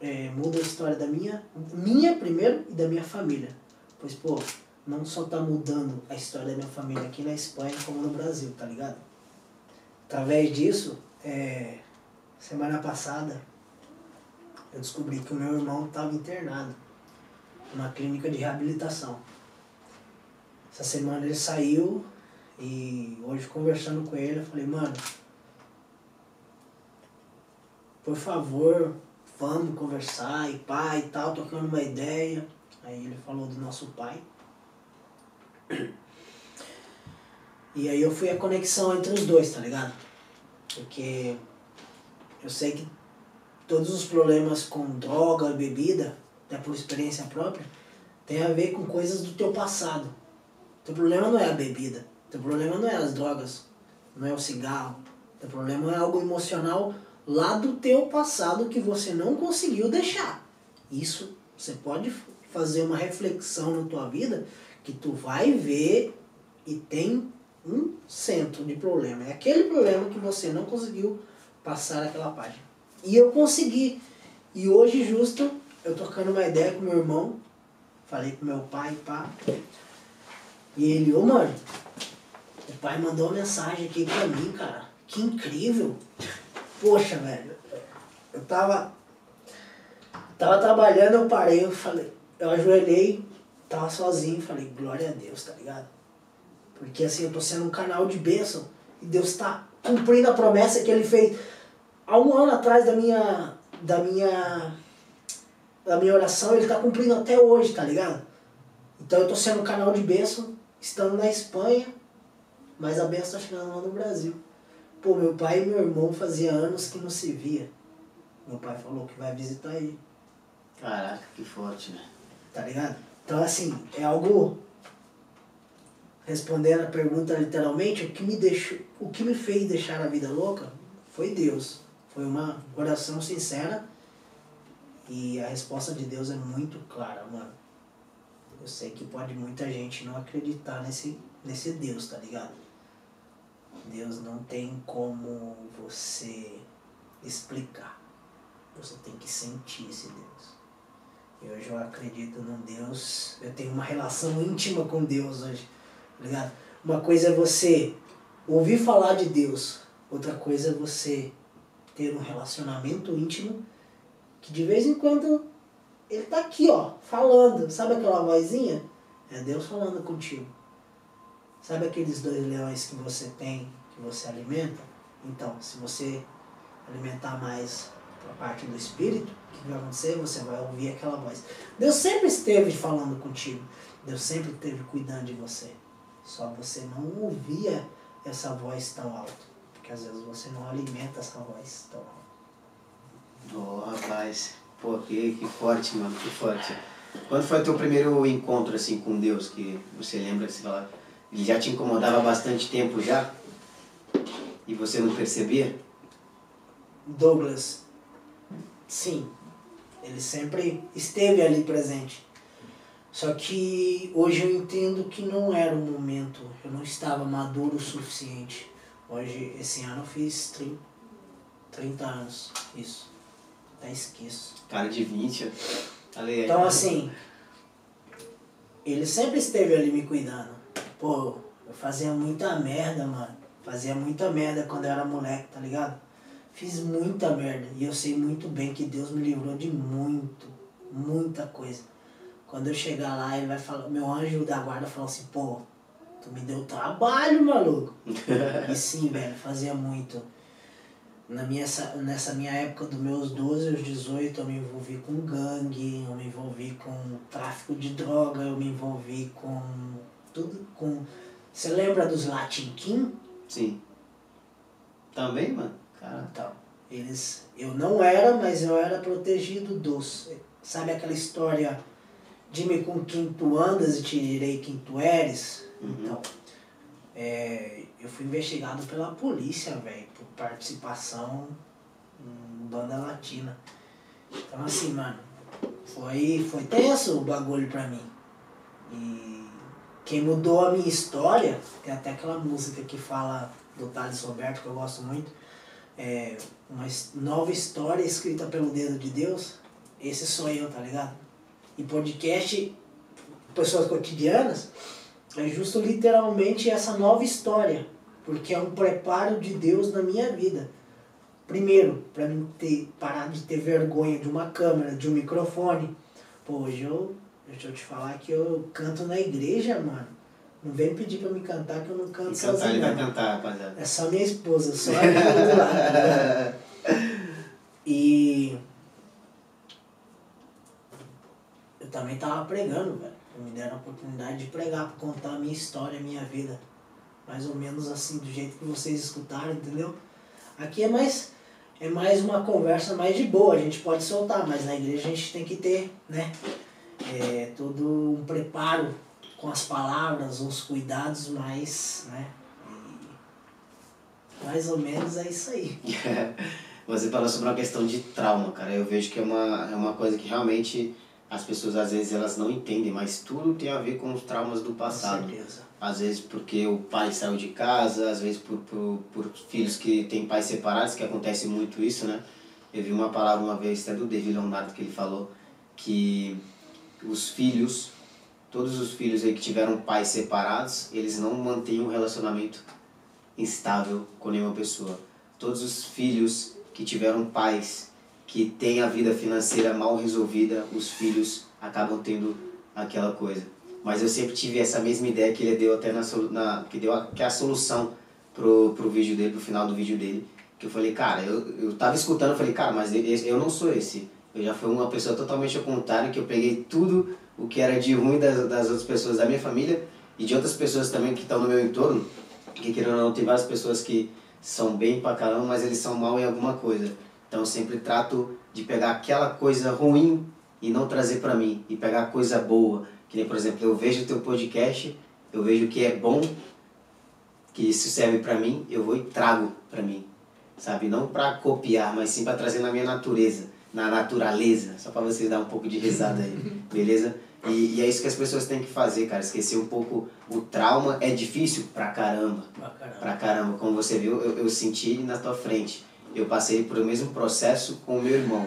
é, muda a história da minha, minha primeiro e da minha família. Pois, pô, não só tá mudando a história da minha família aqui na Espanha, como no Brasil, tá ligado? Através disso, é, semana passada, eu descobri que o meu irmão estava internado numa clínica de reabilitação. Essa semana ele saiu e hoje conversando com ele, eu falei, mano, por favor, vamos conversar e pai e tal, tocando uma ideia. Aí ele falou do nosso pai. E aí eu fui a conexão entre os dois, tá ligado? Porque eu sei que todos os problemas com droga, bebida, até por experiência própria, tem a ver com coisas do teu passado. Teu problema não é a bebida, teu problema não é as drogas, não é o cigarro. Teu problema é algo emocional lá do teu passado que você não conseguiu deixar. Isso você pode fazer uma reflexão na tua vida que tu vai ver e tem um centro de problema. É aquele problema que você não conseguiu passar aquela página. E eu consegui. E hoje, justo, eu trocando uma ideia com meu irmão, falei com meu pai, pá. E ele, ô mano, o pai mandou uma mensagem aqui pra mim, cara. Que incrível. Poxa, velho. Eu tava. Tava trabalhando, eu parei, eu falei, eu ajoelhei, tava sozinho, falei, glória a Deus, tá ligado? Porque assim, eu tô sendo um canal de bênção e Deus tá cumprindo a promessa que ele fez há um ano atrás da minha. da minha. da minha oração, ele tá cumprindo até hoje, tá ligado? Então eu tô sendo um canal de bênção, estando na Espanha, mas a bênção tá chegando lá no Brasil. Pô, meu pai e meu irmão fazia anos que não se via. Meu pai falou que vai visitar ele. Caraca, que forte, né? Tá ligado? Então assim, é algo. Respondendo a pergunta literalmente, o que me deixou, o que me fez deixar a vida louca foi Deus. Foi uma oração sincera e a resposta de Deus é muito clara, mano. Eu sei que pode muita gente não acreditar nesse, nesse Deus, tá ligado? Deus não tem como você explicar. Você tem que sentir esse Deus. E hoje eu acredito num Deus, eu tenho uma relação íntima com Deus hoje, tá ligado? Uma coisa é você ouvir falar de Deus, outra coisa é você ter um relacionamento íntimo que de vez em quando ele tá aqui, ó, falando. Sabe aquela vozinha? É Deus falando contigo. Sabe aqueles dois leões que você tem, que você alimenta? Então, se você alimentar mais a parte do espírito, o que vai acontecer? Você vai ouvir aquela voz. Deus sempre esteve falando contigo. Deus sempre esteve cuidando de você. Só você não ouvia essa voz tão alto. Porque às vezes você não alimenta essa voz tão alto. Ô, rapaz. Pô, que, que forte, mano, que forte. Quando foi o teu primeiro encontro, assim, com Deus, que você lembra que você fala, ele já te incomodava há bastante tempo já? E você não percebia? Douglas, sim, ele sempre esteve ali presente. Só que hoje eu entendo que não era o momento, eu não estava maduro o suficiente. Hoje, esse ano eu fiz 30, 30 anos, isso. Até esqueço. Cara de 20. Ali, Então assim, ele sempre esteve ali me cuidando. Pô, eu fazia muita merda, mano. Fazia muita merda quando eu era moleque, tá ligado? Fiz muita merda. E eu sei muito bem que Deus me livrou de muito, muita coisa. Quando eu chegar lá, ele vai falar, meu anjo da guarda falou assim, pô, tu me deu trabalho, maluco. e sim, velho, fazia muito. Na minha, essa- nessa minha época dos meus 12 aos 18, eu me envolvi com gangue, eu me envolvi com tráfico de droga, eu me envolvi com tudo, com... Você lembra dos Latin King? Sim. Também, mano? Cara, Então, eles... Eu não era, mas eu era protegido dos... Sabe aquela história, dime com quem tu andas e te direi quem tu eres? Uhum. Então, é, eu fui investigado pela polícia, velho, por participação em banda latina. Então, assim, mano, foi, foi tenso o bagulho pra mim. E quem mudou a minha história, tem até aquela música que fala do Thales Roberto, que eu gosto muito, é uma nova história escrita pelo dedo de Deus. Esse sou eu, tá ligado? E podcast, pessoas cotidianas, é justo literalmente essa nova história. Porque é um preparo de Deus na minha vida. Primeiro, para mim ter, parar de ter vergonha de uma câmera, de um microfone. Pô, hoje eu, deixa eu te falar que eu canto na igreja, mano. Não vem pedir pra me cantar que eu não canto E cantar, sozinho. ele vai cantar, rapaziada. É só minha esposa, só do lado. né? E eu também tava pregando, velho. Me deram a oportunidade de pregar, pra contar a minha história, a minha vida. Mais ou menos assim, do jeito que vocês escutaram, entendeu? Aqui é mais, é mais uma conversa mais de boa, a gente pode soltar, mas na igreja a gente tem que ter, né? É, todo um preparo com as palavras, uns cuidados mais, né? E mais ou menos é isso aí. Você falou sobre uma questão de trauma, cara. Eu vejo que é uma, é uma coisa que realmente as pessoas às vezes elas não entendem, mas tudo tem a ver com os traumas do Com passado. certeza. Às vezes porque o pai saiu de casa, às vezes por, por, por filhos que têm pais separados, que acontece muito isso, né? Eu vi uma palavra uma vez até do David Leonardo que ele falou que os filhos, todos os filhos aí que tiveram pais separados, eles não mantêm um relacionamento instável com nenhuma pessoa. Todos os filhos que tiveram pais que têm a vida financeira mal resolvida, os filhos acabam tendo aquela coisa. Mas eu sempre tive essa mesma ideia que ele deu até na, na que deu a, que é a solução pro, pro vídeo dele, pro final do vídeo dele. Que eu falei, cara, eu, eu tava escutando, eu falei, cara, mas eu, eu não sou esse. Eu já fui uma pessoa totalmente ao contrário, que eu peguei tudo o que era de ruim das, das outras pessoas da minha família e de outras pessoas também que estão no meu entorno. Que querendo ou não, tem várias pessoas que são bem pra caramba, mas eles são mal em alguma coisa. Então eu sempre trato de pegar aquela coisa ruim e não trazer pra mim. E pegar coisa boa. Que nem, por exemplo, eu vejo o teu podcast, eu vejo o que é bom, que isso serve pra mim, eu vou e trago pra mim. Sabe? Não pra copiar, mas sim pra trazer na minha natureza, na naturaleza. Só pra vocês dar um pouco de risada aí, beleza? E, e é isso que as pessoas têm que fazer, cara. Esquecer um pouco o trauma é difícil pra caramba Pra caramba. pra caramba. Como você viu, eu, eu senti na tua frente. Eu passei por o mesmo processo com o meu irmão,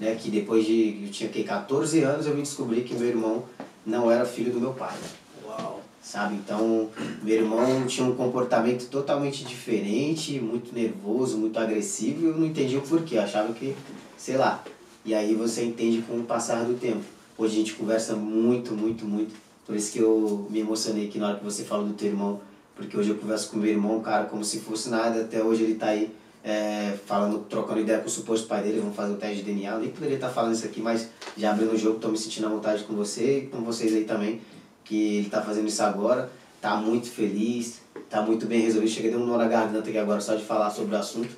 né? Que depois de, eu tinha que 14 anos, eu vim descobrir que meu irmão não era filho do meu pai, Uau. sabe? Então, meu irmão tinha um comportamento totalmente diferente, muito nervoso, muito agressivo, e eu não entendia o porquê, eu achava que, sei lá. E aí você entende com o passar do tempo. Hoje a gente conversa muito, muito, muito. Por isso que eu me emocionei aqui na hora que você falou do teu irmão, porque hoje eu converso com meu irmão, cara, como se fosse nada, até hoje ele tá aí é, falando, trocando ideia com o suposto pai dele, vamos fazer o teste de DNA. Eu nem poderia estar falando isso aqui, mas já abrindo o jogo, tô me sentindo à vontade com você e com vocês aí também, que ele tá fazendo isso agora, tá muito feliz, tá muito bem resolvido. Cheguei dar um nó na garganta aqui agora só de falar sobre o assunto,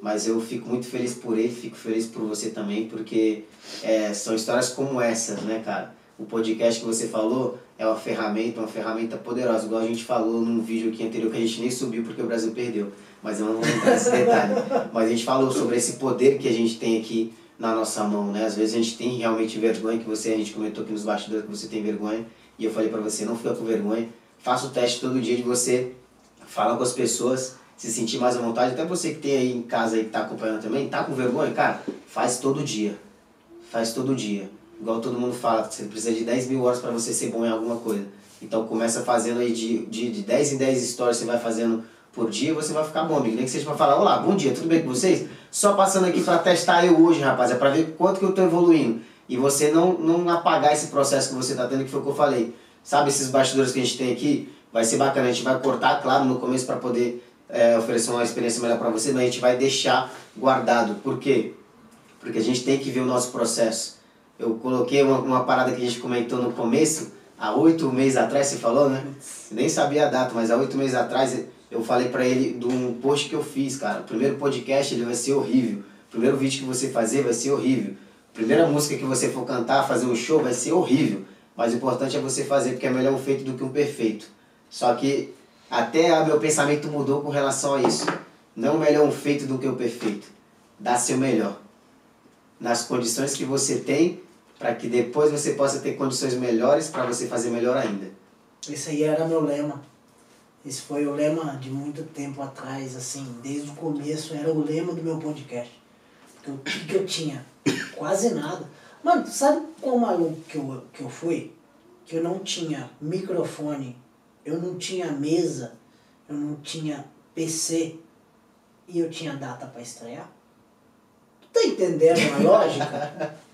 mas eu fico muito feliz por ele, fico feliz por você também, porque é, são histórias como essas, né, cara? O podcast que você falou é uma ferramenta, uma ferramenta poderosa, igual a gente falou num vídeo aqui anterior que a gente nem subiu porque o Brasil perdeu. Mas eu não vou entrar nesse detalhe. Mas a gente falou sobre esse poder que a gente tem aqui na nossa mão, né? Às vezes a gente tem realmente vergonha, que você, a gente comentou aqui nos bastidores que você tem vergonha, e eu falei pra você, não fica com vergonha, faça o teste todo dia de você falar com as pessoas, se sentir mais à vontade, até você que tem aí em casa aí que tá acompanhando também, tá com vergonha, cara, faz todo dia. Faz todo dia. Igual todo mundo fala, você precisa de 10 mil horas para você ser bom em alguma coisa. Então começa fazendo aí de, de, de 10 em 10 histórias, você vai fazendo por dia, você vai ficar bom, amigo. Nem que seja pra falar, olá, bom dia, tudo bem com vocês? Só passando aqui para testar eu hoje, rapaz, é pra ver quanto que eu tô evoluindo. E você não, não apagar esse processo que você tá tendo, que foi o que eu falei. Sabe esses bastidores que a gente tem aqui? Vai ser bacana, a gente vai cortar, claro, no começo para poder é, oferecer uma experiência melhor para você, mas a gente vai deixar guardado. Por quê? Porque a gente tem que ver o nosso processo. Eu coloquei uma, uma parada que a gente comentou no começo, há oito meses atrás, você falou, né? Eu nem sabia a data, mas há oito meses atrás eu falei pra ele de um post que eu fiz, cara. O primeiro podcast ele vai ser horrível. O primeiro vídeo que você fazer vai ser horrível. A primeira música que você for cantar, fazer um show, vai ser horrível. Mas o importante é você fazer, porque é melhor um feito do que um perfeito. Só que até o meu pensamento mudou com relação a isso. Não melhor um feito do que o perfeito. Dá seu melhor. Nas condições que você tem, para que depois você possa ter condições melhores para você fazer melhor ainda. Esse aí era meu lema. Esse foi o lema de muito tempo atrás, assim, desde o começo era o lema do meu podcast. Porque o que, que eu tinha? Quase nada. Mano, sabe qual maluco que eu, que eu fui? Que eu não tinha microfone, eu não tinha mesa, eu não tinha PC e eu tinha data pra estrear? Tu tá entendendo a lógica?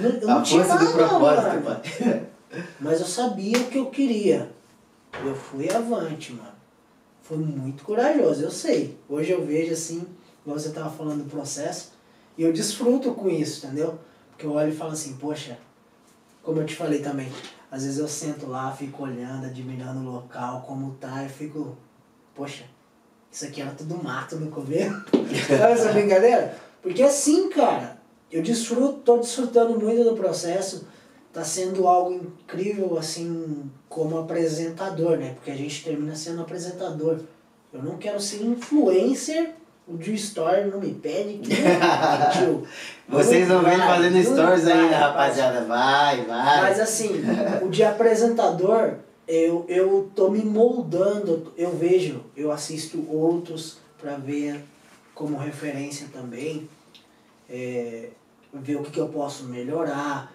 Não- eu não A tinha força do nada, propósito, mano. Mas eu sabia o que eu queria. Eu fui avante, mano. Foi muito corajoso, eu sei. Hoje eu vejo assim, igual você tava falando do processo, e eu desfruto com isso, entendeu? Porque eu olho e falo assim, poxa, como eu te falei também, às vezes eu sento lá, fico olhando, admirando o local, como tá, e fico, poxa, isso aqui era tudo mato no começo. Sabe essa brincadeira? Porque assim, cara, eu desfruto, tô desfrutando muito do processo. Tá sendo algo incrível, assim, como apresentador, né? Porque a gente termina sendo apresentador. Eu não quero ser influencer. O de Story não me pede que tio. Vocês não vêm fazendo stories vai, ainda, rapaziada. Vai, vai. Mas assim, o de apresentador, eu, eu tô me moldando, eu vejo, eu assisto outros para ver como referência também, é, ver o que, que eu posso melhorar.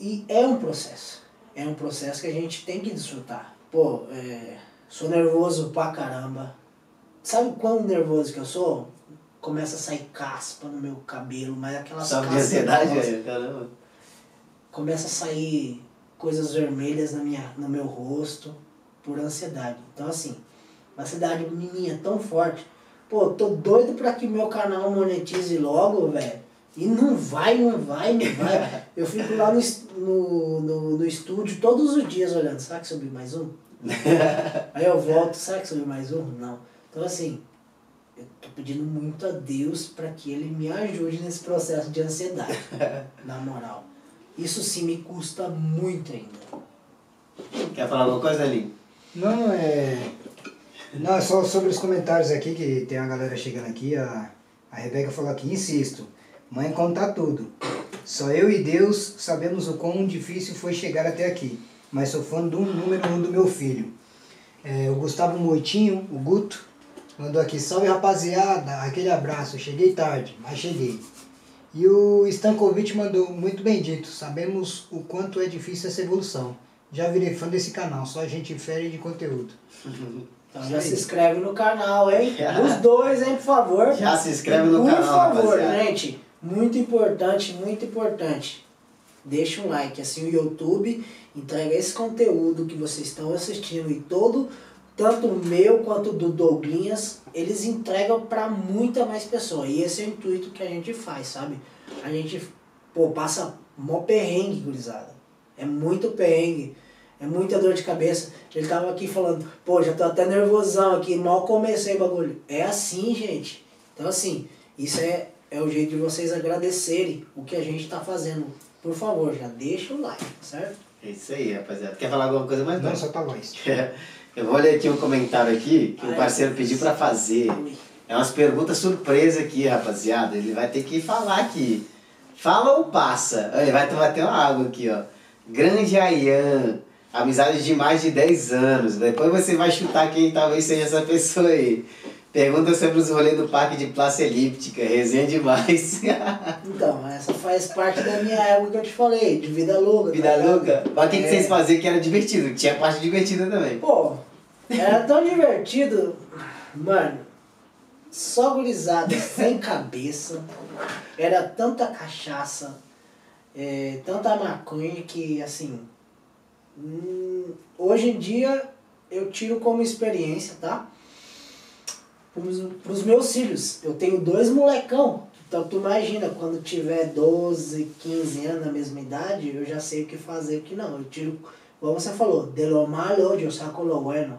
E é um processo. É um processo que a gente tem que desfrutar. Pô, é, sou nervoso pra caramba. Sabe quão nervoso que eu sou? Começa a sair caspa no meu cabelo, mas aquelas Só de caspas ansiedade. Caramba. começa a sair coisas vermelhas na minha, no meu rosto por ansiedade. Então assim, uma ansiedade minha tão forte. Pô, tô doido pra que meu canal monetize logo, velho. E não vai, não vai, não vai. Eu fico lá no, no, no, no estúdio todos os dias olhando, será que subiu mais um? Aí eu volto, será que subiu mais um? Não. Então assim, eu tô pedindo muito a Deus para que ele me ajude nesse processo de ansiedade. na moral. Isso sim me custa muito ainda. Quer falar alguma coisa ali? Não, é. Não, é só sobre os comentários aqui, que tem a galera chegando aqui. A, a Rebeca falou aqui, insisto, mãe conta tudo. Só eu e Deus sabemos o quão difícil foi chegar até aqui. Mas sou fã do número um do meu filho. É, o Gustavo Moitinho, o Guto, mandou aqui, salve rapaziada, aquele abraço, cheguei tarde, mas cheguei. E o Stankovic mandou, muito bem dito, sabemos o quanto é difícil essa evolução. Já virei fã desse canal, só gente fere de conteúdo. Então já se inscreve no canal, hein? Os dois, hein, por favor. Já se inscreve no por canal, favor, rapaziada. gente. Muito importante, muito importante. Deixa um like, assim o YouTube entrega esse conteúdo que vocês estão assistindo e todo, tanto o meu quanto do Douglinhas, eles entregam para muita mais pessoa. E esse é o intuito que a gente faz, sabe? A gente, pô, passa mó perrengue, gurizada. É muito perrengue. É muita dor de cabeça. Ele tava aqui falando, pô, já tô até nervosão aqui, mal comecei o bagulho. É assim, gente. Então, assim, isso é, é o jeito de vocês agradecerem o que a gente tá fazendo. Por favor, já deixa o like, certo? É isso aí, rapaziada. Quer falar alguma coisa mais? Não, Não. só tá voz. Eu vou ler aqui um comentário aqui que o Ai, parceiro pediu pra fazer. É umas perguntas surpresa aqui, rapaziada. Ele vai ter que falar aqui. Fala ou passa? Olha, Ele vai tomar até uma água aqui, ó. Grande Ayan. Amizade de mais de 10 anos. Depois você vai chutar quem talvez seja essa pessoa aí. Pergunta sobre os rolês do parque de Praça Elíptica. Resenha demais. Então, essa faz parte da minha época que eu te falei, de vida louca. tá Vida ligado? louca. Mas o que, que É. vocês faziam que era divertido? Tinha parte divertida também. Pô, era tão divertido, mano. Só gurizada, sem cabeça. Era tanta cachaça, é, tanta maconha que, assim. hum, hoje em dia eu tiro como experiência, tá? Pros, pros meus filhos. Eu tenho dois molecão. Então tu imagina, quando tiver 12, 15 anos na mesma idade, eu já sei o que fazer o que não. Eu tiro, como você falou, de lo malo yo saco lo bueno.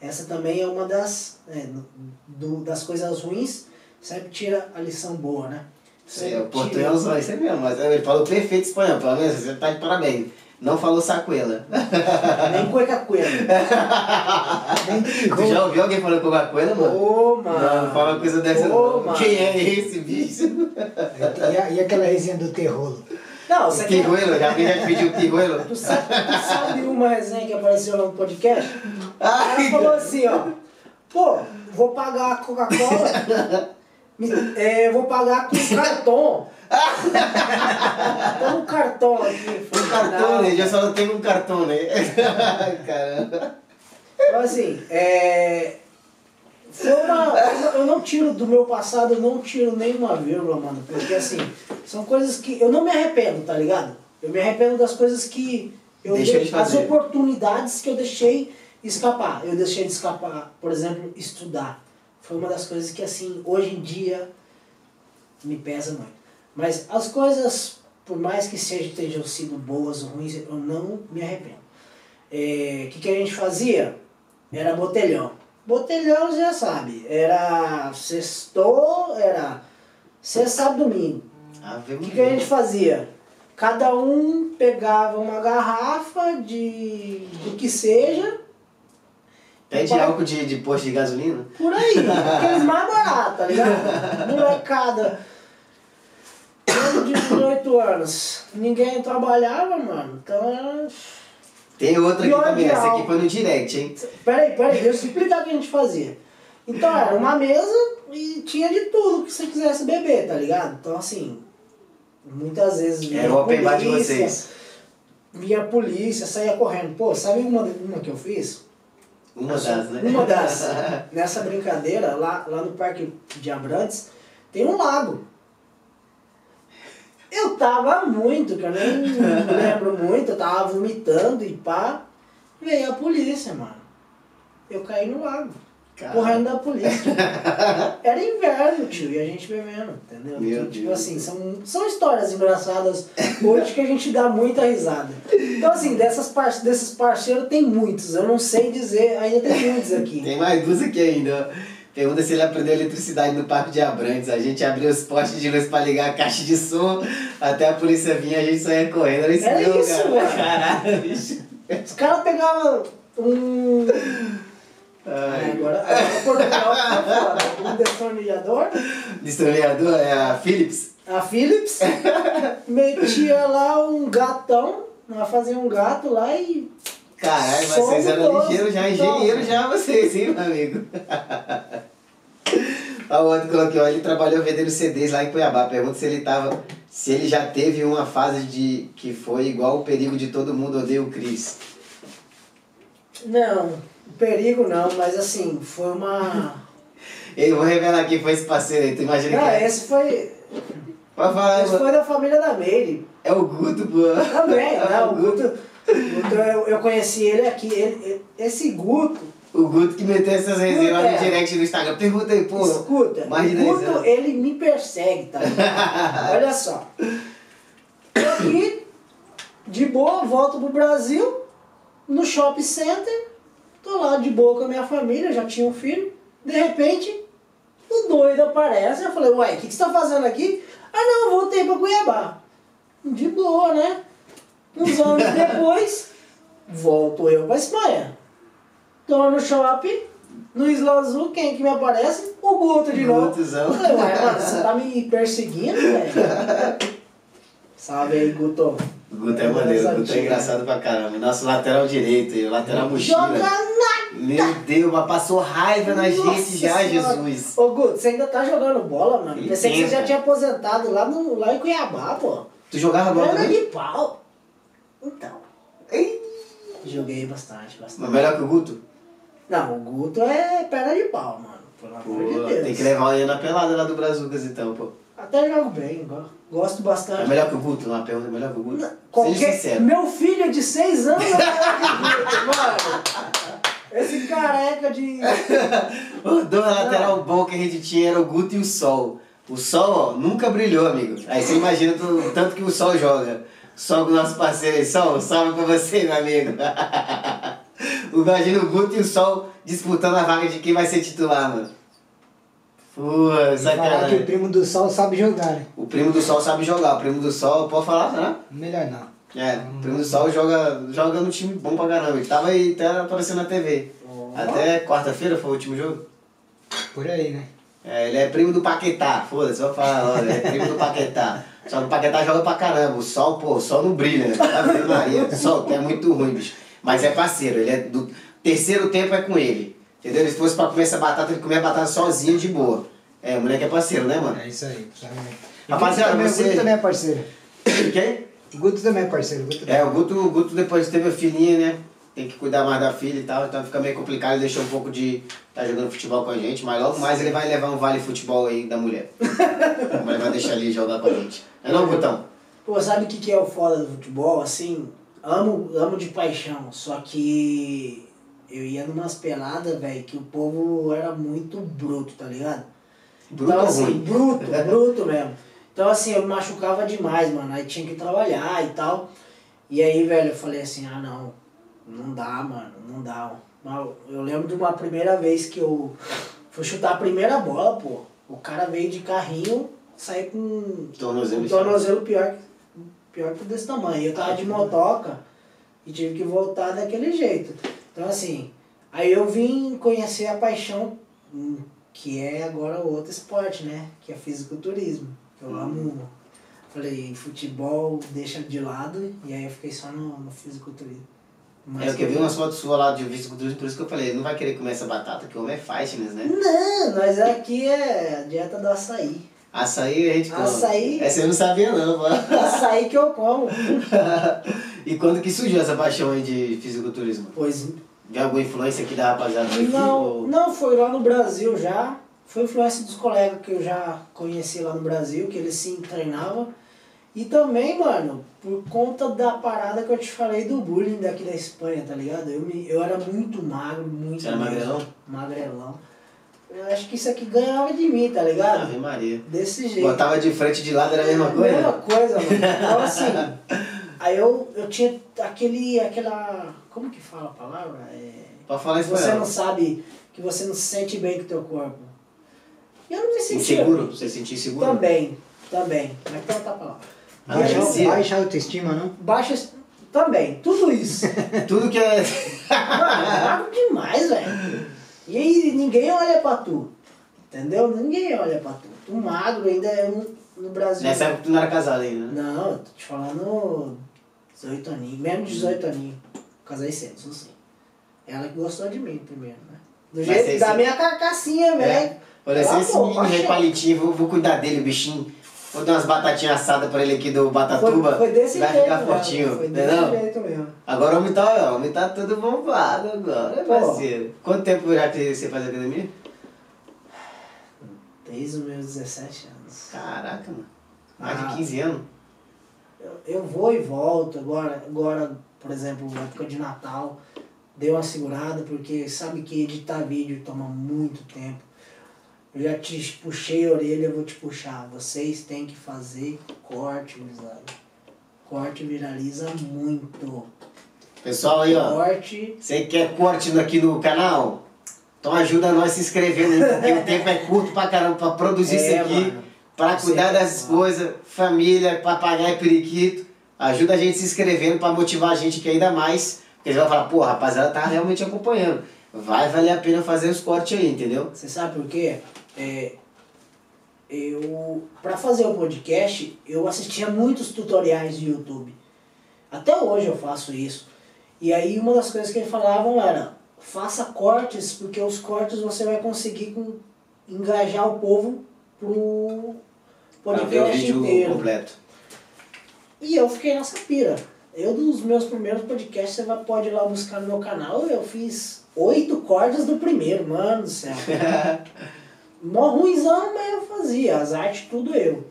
Essa também é uma das, é, do, das coisas ruins, sempre tira a lição boa, né? Sei, o Sempre portunhol tira- só isso mesmo, mas ele falou perfeito espanhol, pelo menos você tá de parabéns. Não falou sacuela. Nem cueca cueca. Nem de Tu já ouviu alguém falando Coca-Cola, mano? Ô, mano. Não, fala uma coisa dessa Ô, não. mano. Quem é esse bicho? E, a- e aquela resenha do terrolo? Não, você quer... Pirruelo, já alguém já te pediu pirruelo? Tu sabe, tu sabe uma resenha que apareceu lá no podcast? Ai, cara falou assim, ó. Pô, vou pagar a Coca-Cola. é, vou pagar com cartão. Tem um cartão aqui. Um cartão, né? Já só tem um cartão, né? Caramba. Então, assim, é... Foi uma... Eu não tiro do meu passado, eu não tiro nenhuma vírgula, mano. Porque, assim, são coisas que... Eu não me arrependo, tá ligado? Eu me arrependo das coisas que... Eu Deixei de as oportunidades que eu deixei escapar. Eu deixei de escapar, por exemplo, estudar. Foi uma das coisas que, assim, hoje em dia me pesa muito. Mas as coisas, por mais que sejam, tenham sido boas ou ruins, eu não me arrependo. É, O que, que a gente fazia? Era botelhão. Botelhão já sabe. Era sextou, era sexta, sábado, domingo. O que, que a gente fazia? Cada um pegava uma garrafa de do que seja, Pede álcool de, de posto de gasolina? por aí, aqueles mais baratos, tá ligado? Molecada. Eu de 18 anos, ninguém trabalhava, mano. Então era. Tem outra aqui também, essa aqui foi no direct, hein? Peraí, peraí, deixa eu explicar o que a gente fazia. Então era uma mesa e tinha de tudo que você quisesse beber, tá ligado? Então assim, muitas vezes vinha Era o open bar de polícia, vocês. Vinha a polícia, saía correndo. Pô, sabe uma, uma que eu fiz? Uma das, né? Uma das. Nessa brincadeira, lá, lá no Parque de Abrantes, tem um lago. Eu tava muito, que eu nem lembro muito, eu tava vomitando e pá. Veio a polícia, mano. Eu caí no lago. Caramba. Correndo da polícia. Era inverno, tio, e a gente bebendo, entendeu? Meu Então, tipo Deus. assim, são, são histórias engraçadas hoje que a gente dá muita risada. Então, assim, dessas par desses parceiros tem muitos. Eu não sei dizer, ainda tem muitos aqui. Tem mais duas aqui ainda. Pergunta se ele aprendeu eletricidade no Parque de Abrantes. A gente abriu os postes de luz pra ligar a caixa de som, até a polícia vinha, a gente saía correndo. Era isso Era mesmo, isso, velho. Caralho, bicho. Os caras pegavam um. Ai. Agora, agora Portugal foda. Um destornilhador, Destornilhador é a Philips. a Philips, metia lá um gatão, fazia um gato lá e. Caralho, vocês eram ligeiros já, engenheiro já vocês, hein, meu amigo? A outro coloquei, ó, ele trabalhou vendendo CDs lá em Cuiabá. Pergunta se ele tava. Se ele já teve uma fase de que foi igual o perigo de todo mundo odeia o Cris. Não, perigo não, mas assim, foi uma. Eu vou revelar quem foi esse parceiro aí, tu imagina Cara, que é? esse foi. Pode falar, Esse foi da família da Meire. é o Guto, pô. Também, É né? O Guto. Guto eu, eu conheci ele aqui. Ele- esse Guto, O Guto que meteu essas resenhas lá no é. direct do Instagram. Pergunta aí, pô. escuta, mais de o 10 Guto, anos. ele me persegue, tá? Olha só. Aqui, de boa, volto pro Brasil, no shopping center, tô lá de boa com a minha família, já tinha um filho, de repente, o doido aparece, eu falei, ué, o que, que você tá fazendo aqui? Ah não, voltei pra Cuiabá. De boa, né? Uns anos depois, volto eu pra Espanha. Tô no shopping, no Isla Azul, quem que me aparece? O Guto de novo. Gutozão. Eu falei, ué, mano, você tá me perseguindo, velho? Salve aí, Guto. O Guto é maneiro, o Guto é engraçado pra caramba. Nosso lateral direito, e o lateral mochila. Joga na... Meu Deus, mas passou raiva na Nossa gente já, Senhora. Jesus. Ô, Guto, você ainda tá jogando bola, mano? Ele Pensei que você já tinha aposentado lá, no, lá em Cuiabá, pô. Tu jogava bola também? de pau. Então, Ei, joguei bastante, Mas bastante. melhor que o Guto? Não, o Guto é perna de pau, mano. Pelo amor de Deus. tem que levar ele na pelada lá do Brazucas então, pô. Até jogo bem, go- gosto É bastante. melhor que o Guto? Uma pergunta, é melhor que o Guto? Não, Qualquer... Meu filho de 6 anos é melhor que o Guto, mano. Esse careca de. O dois lateral bom que a gente tinha era o Guto e o Sol. O Sol, ó, nunca brilhou, amigo. Aí você imagina o tanto que o Sol joga. O Sol com o nosso parceiro aí, Sol, salve pra você, meu amigo. O- Imagina o Guto e o Sol disputando a vaga de quem vai ser titular, mano. Pô, Falar que o sacanagem. primo do sol sabe jogar, né? O primo do Sol sabe jogar. O primo do Sol, pode falar, né? Melhor não. É, o primo do Sol joga, joga no time bom pra caramba. Ele tava aí até aparecendo na TV. Até quarta-feira foi o último jogo. Por aí, né? É, ele é primo do Paquetá, foda-se, vou falar, olha, é primo do Paquetá. Só que o Paquetá joga pra caramba, o sol, pô, o sol não brilha, né? Tá vendo Maria? O sol é muito ruim, bicho. Mas é parceiro, ele é do terceiro tempo é com ele. Entendeu? Se fosse pra comer essa batata, ele comia a batata sozinho de boa. É, o moleque é parceiro, né, mano? É isso aí? Rapaziada, também, você- O Guto também é parceiro. Quem? O Guto também é parceiro. Guto É, o Guto, o Guto depois teve a filhinha, né? Tem que cuidar mais da filha e tal, então fica meio complicado. Ele deixou um pouco de estar jogando futebol com a gente, mas logo mais ele vai levar um vale futebol aí da mulher. a mulher vai deixar ele jogar com a gente. É não, Gutão? Pô, sabe o que, que é o foda do futebol? Assim, amo, amo de paixão, só que eu ia numas peladas, velho, que o povo era muito bruto, tá ligado? Bruto então, assim, ruim? bruto, bruto mesmo. Então, assim, eu me machucava demais, mano. Aí tinha que trabalhar e tal. E aí, velho, eu falei assim, ah, não, não dá, mano, não dá. Eu lembro de uma primeira vez que eu fui chutar a primeira bola, pô. O cara veio de carrinho, saiu com Tornozelo. um tornozelo pior, que- pior que desse tamanho. Eu tava de motoca e tive que voltar daquele jeito. Então assim, aí eu vim conhecer a paixão hum, que é agora outro esporte, né? Que é fisiculturismo. Eu amo. Falei, futebol deixa de lado e aí eu fiquei só no, no fisiculturismo. É, eu que vi umas fotos suas lá de fisiculturismo, por isso que eu falei, não vai querer comer essa batata, que o homem é fitness, né? Não, nós aqui é a dieta do açaí. Açaí a gente come. Açaí? Essa eu não sabia não, mano. Açaí que eu como. e quando que surgiu essa paixão aí de fisiculturismo? Pois Vem alguma influência aqui da rapaziada aqui? Não, ou- não, foi lá no Brasil já. Foi influência dos colegas que eu já conheci lá no Brasil, que eles sim treinavam. E também, mano, por conta da parada que eu te falei do bullying daqui da Espanha, tá ligado? Eu, me, eu era muito magro, muito Você era magrelão? Magrelão. Eu acho que isso aqui ganhava de mim, tá ligado? Ave Maria. Desse jeito. Botava de frente e de lado, era a mesma coisa? Mesma coisa, mano. Então assim, aí eu, eu tinha aquele, aquela. Como que fala a palavra? É, Pode falar você não sabe, que você não se sente bem com o teu corpo. E eu não me sentia. Inseguro? Você sentia inseguro? Também, também. Mas tem outra palavra. Ah, Baixa, baixa autoestima, não? Baixa. Também, tudo isso. Tudo que é... Mano, magro demais, velho. E aí ninguém olha pra tu. Entendeu? Ninguém olha pra tu. Tu magro ainda é no, no Brasil. Nessa época tu não era casado ainda, né? Não, eu tô te falando 18 aninhos, mesmo de 18 aninhos. Casei cedo, isso sim. Ela que gostou de mim primeiro, né? Do Mas jeito da minha carcassinha, velho. É. Olha, se esse menino achei. palitinho, vou, cuidar dele, bichinho. Vou dar umas batatinhas assadas pra ele aqui do Foi, Batatuba. foi desse vai jeito. ficar mesmo, fortinho, Foi desse jeito mesmo. Agora o homem tá, o homem tá todo bombado agora, Pô. parceiro. Quanto tempo já que você faz academia? Desde os meus 17 anos. Caraca, mano. Mais Ah. de 15 anos. Eu, eu vou e volto. Agora, agora, por exemplo, época de Natal, deu uma segurada, porque sabe que editar vídeo toma muito tempo. Eu já te puxei a orelha, eu vou te puxar. Vocês têm que fazer corte, gurizada. Corte viraliza muito. Pessoal aí, ó. Corte. Você quer corte aqui no canal? Então ajuda nós se inscrevendo aí, porque o tempo é curto pra caramba pra produzir É, isso aqui. mano. Pra cuidar é das coisas, família, papagaio e periquito. Ajuda a gente se inscrevendo pra motivar a gente aqui ainda mais. Porque eles vão falar, pô, rapaziada, tá realmente acompanhando. Vai valer a pena fazer os cortes aí, entendeu? Você sabe por quê? É, eu, pra fazer o podcast, eu assistia muitos tutoriais de YouTube. Até hoje eu faço isso. E aí uma das coisas que eles falavam era, faça cortes, porque os cortes você vai conseguir engajar o povo pro podcast inteiro. completo. E eu fiquei nessa pira. Eu, dos meus primeiros podcasts, você vai- pode ir lá buscar no meu canal, eu fiz oito cortes do primeiro, mano do céu. Mó ruimzão, mas eu fazia. As artes, tudo eu.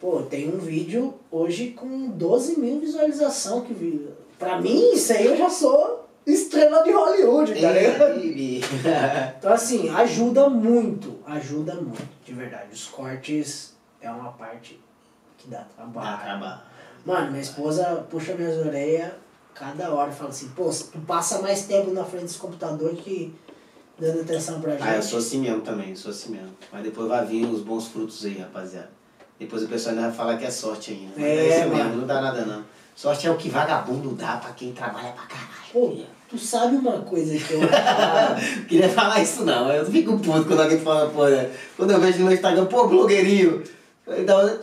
Pô, tem um vídeo hoje com 12 mil visualizações. Que vi... Pra mim, isso aí eu já sou estrela de Hollywood, tá ligado? Então, assim, ajuda muito. Ajuda muito, de verdade. Os cortes é uma parte que dá trabalho. Dá trabalho. Mano, minha esposa puxa minhas orelhas cada hora e fala assim, pô, tu passa mais tempo na frente desse computador que dando atenção pra gente. Ah, eu sou assim mesmo também, eu sou assim mesmo. Mas depois vai vir os bons frutos aí, rapaziada. Depois o pessoal ainda vai falar que é sorte ainda. É, é isso mesmo, não dá nada não. Sorte é o que vagabundo dá pra quem trabalha pra caralho. Pô, tu sabe uma coisa que eu. Queria falar isso não, eu fico puto quando alguém fala, pô, né? Quando eu vejo no Instagram, pô, blogueirinho. Então,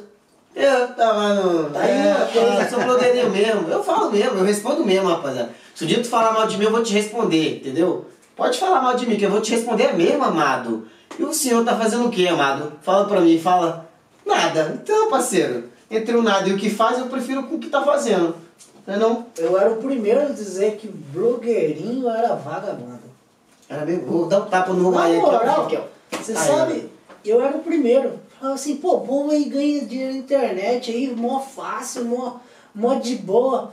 eu tava no. Tá aí é, coisa. eu sou blogueirinho mesmo. Eu falo mesmo, eu respondo mesmo, rapaziada. Se o dia tu falar mal de mim, eu vou te responder, entendeu? Pode falar mal de mim, que eu vou te responder mesmo, amado. E o senhor tá fazendo o quê, amado? Fala pra mim, fala. Nada. Então, parceiro, entre o nada e o que faz, eu prefiro com o que tá fazendo. Não é não? Eu era o primeiro a dizer que blogueirinho era vagabundo. Era bem. Vou dar um tapa no Na ó. moral, Aqui, ó. Você Aí, sabe, eu era o primeiro. Falava assim, pô, povo aí ganha dinheiro na internet aí, mó fácil, mó, mó de boa.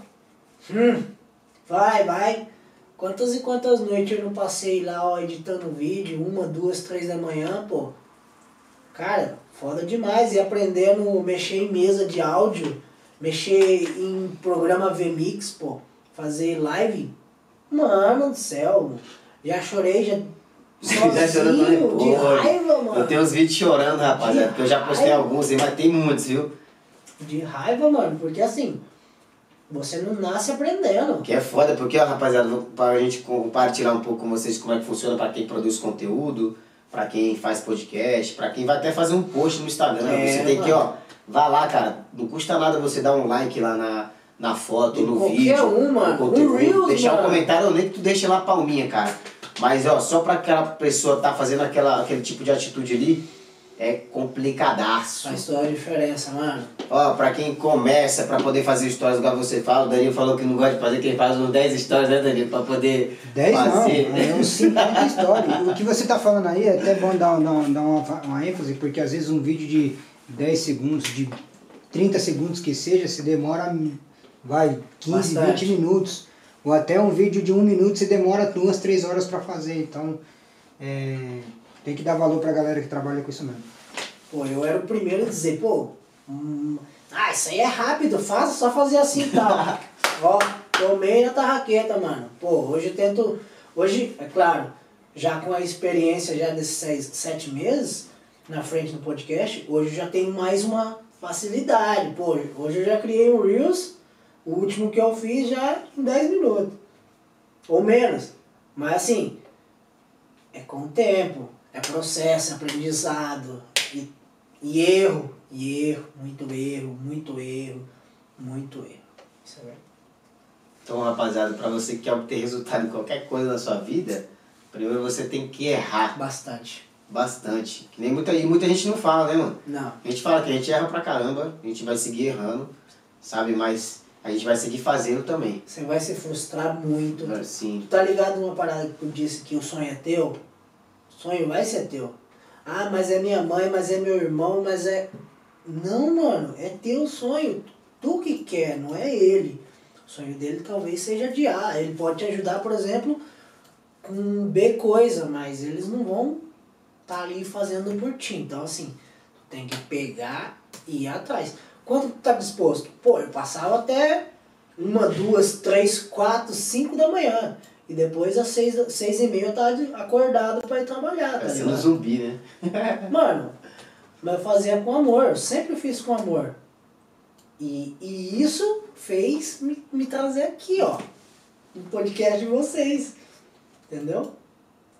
Hum, vai, vai. Quantas e quantas noites eu não passei lá, ó, editando vídeo, uma, duas, três da manhã, pô. Cara, foda demais. E aprendendo a mexer em mesa de áudio, mexer em programa VMix, pô, fazer live. Mano do céu, já chorei, já Já sozinho, também? de Pô, raiva, mano. Eu tenho uns vídeos chorando, rapaziada, porque eu já postei alguns aí, mas tem muitos, viu? De raiva, mano, porque assim, você não nasce aprendendo. Que é foda, porque, ó, rapaziada, vou- pra gente compartilhar um pouco com vocês como é que funciona pra quem produz conteúdo, pra quem faz podcast, pra quem vai até fazer um post no Instagram. É, você tem que, ó, mano. vá lá, cara, não custa nada você dar um like lá na, na foto, no qualquer vídeo, um, mano. no conteúdo, Um Reels, deixar um mano. comentário, nem que tu deixe lá a palminha, cara. Mas, ó, só pra aquela pessoa tá fazendo aquela, aquele tipo de atitude ali, é complicadaço. Faz toda a diferença, mano. Ó, pra quem começa, pra poder fazer stories igual você fala, o Danilo falou que não gosta de fazer, que ele faz uns 10 stories, né, Danilo? Pra poder 10 não, é uns 50 histórias. O que você tá falando aí é até bom dar, dar, dar uma, uma ênfase, porque às vezes um vídeo de 10 segundos, de 30 segundos que seja, se demora, vai, 15, Bastante. 20 minutos. Ou até um vídeo de um minuto se demora duas, três horas pra fazer. Então, é, tem que dar valor pra galera que trabalha com isso mesmo. Pô, eu era o primeiro a dizer, pô, hum, ah, isso aí é rápido, faça, só fazer assim e tal. Ó, tomei na tarraqueta, mano. Pô, hoje eu tento. Hoje, é claro, já com a experiência já desses seis, sete meses na frente do podcast, hoje eu já tenho mais uma facilidade. Pô, hoje eu já criei um Reels, o último que eu fiz já em 10 minutos. Ou menos. Mas assim, é com o tempo, é processo, é aprendizado, e, erro, e erro, muito erro, muito erro, muito erro. Isso é verdade. Então, rapaziada, pra você que quer obter resultado em qualquer coisa na sua vida, primeiro você tem que errar Bastante. bastante. Que nem muita, e muita gente não fala, né, mano? Não. A gente fala que a gente erra pra caramba, a gente vai seguir errando, sabe? Mas a gente vai seguir fazendo também. Você vai se frustrar muito. Assim, Tu tá ligado numa parada que eu disse que o sonho é teu? O sonho vai ser teu. Ah, mas é minha mãe, mas é meu irmão, mas é. Não, mano, é teu sonho. Tu que quer, não é ele. O sonho dele talvez seja de A. Ele pode te ajudar, por exemplo, com B coisa, mas eles não vão tá ali fazendo por ti. Então, assim, tu tem que pegar e ir atrás. Quanto tu tá disposto? Pô, eu passava até uma, duas, três, quatro, cinco da manhã. E depois às seis, seis e meia eu tava acordado pra ir trabalhar, tá parecendo um ligado? zumbi, né? Mano, mas eu fazia com amor, eu sempre fiz com amor. E, e isso fez me, me trazer aqui, ó. No podcast de vocês. Entendeu?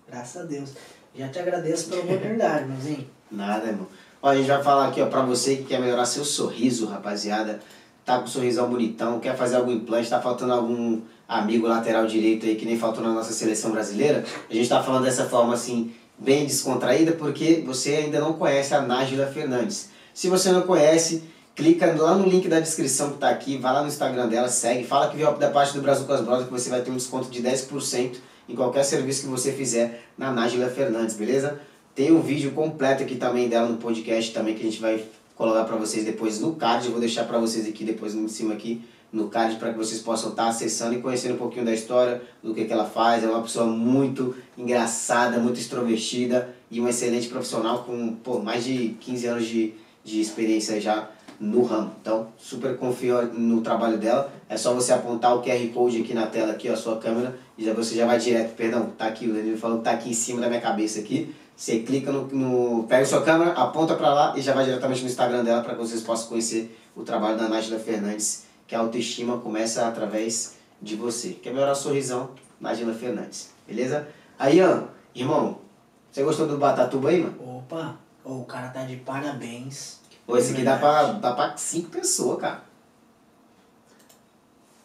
Graças a Deus. Já te agradeço pela oportunidade, meuzinho. Nada, irmão. Ó, a gente vai falar aqui, ó, pra você que quer melhorar seu sorriso, rapaziada. Tá com um sorrisão bonitão, quer fazer algum implante, tá faltando algum amigo lateral direito aí que nem faltou na nossa seleção brasileira. A gente tá falando dessa forma assim, bem descontraída, porque você ainda não conhece a Nájila Fernandes. Se você não conhece, clica lá no link da descrição que tá aqui, vai lá no Instagram dela, segue, fala que veio da parte do Brasil com as Brothers que você vai ter um desconto de 10% em qualquer serviço que você fizer na Nájila Fernandes, beleza? Tem um vídeo completo aqui também dela no podcast também que a gente vai colocar para vocês depois no card. Eu vou deixar para vocês aqui depois em cima aqui no card para que vocês possam estar acessando e conhecendo um pouquinho da história, do que, que ela faz. É uma pessoa muito engraçada, muito extrovertida e uma excelente profissional com pô, mais de 15 anos de, de experiência já no ramo. Então, super confio no trabalho dela. É só você apontar o QR Code aqui na tela, aqui, ó, a sua câmera, e já, você já vai direto. Perdão, tá aqui, o Danilo falou que tá aqui em cima da minha cabeça aqui. Você clica no, no pega a sua câmera, aponta para lá e já vai diretamente no Instagram dela para que vocês possam conhecer o trabalho da Nájila Fernandes, que a autoestima começa através de você. Quer melhorar o sorrisão? Nájila Fernandes, beleza? Aí, irmão, você gostou do Batatuba aí, mano? Opa, o cara tá de parabéns. Pô, esse aqui dá pra, dá pra cinco pessoas, cara.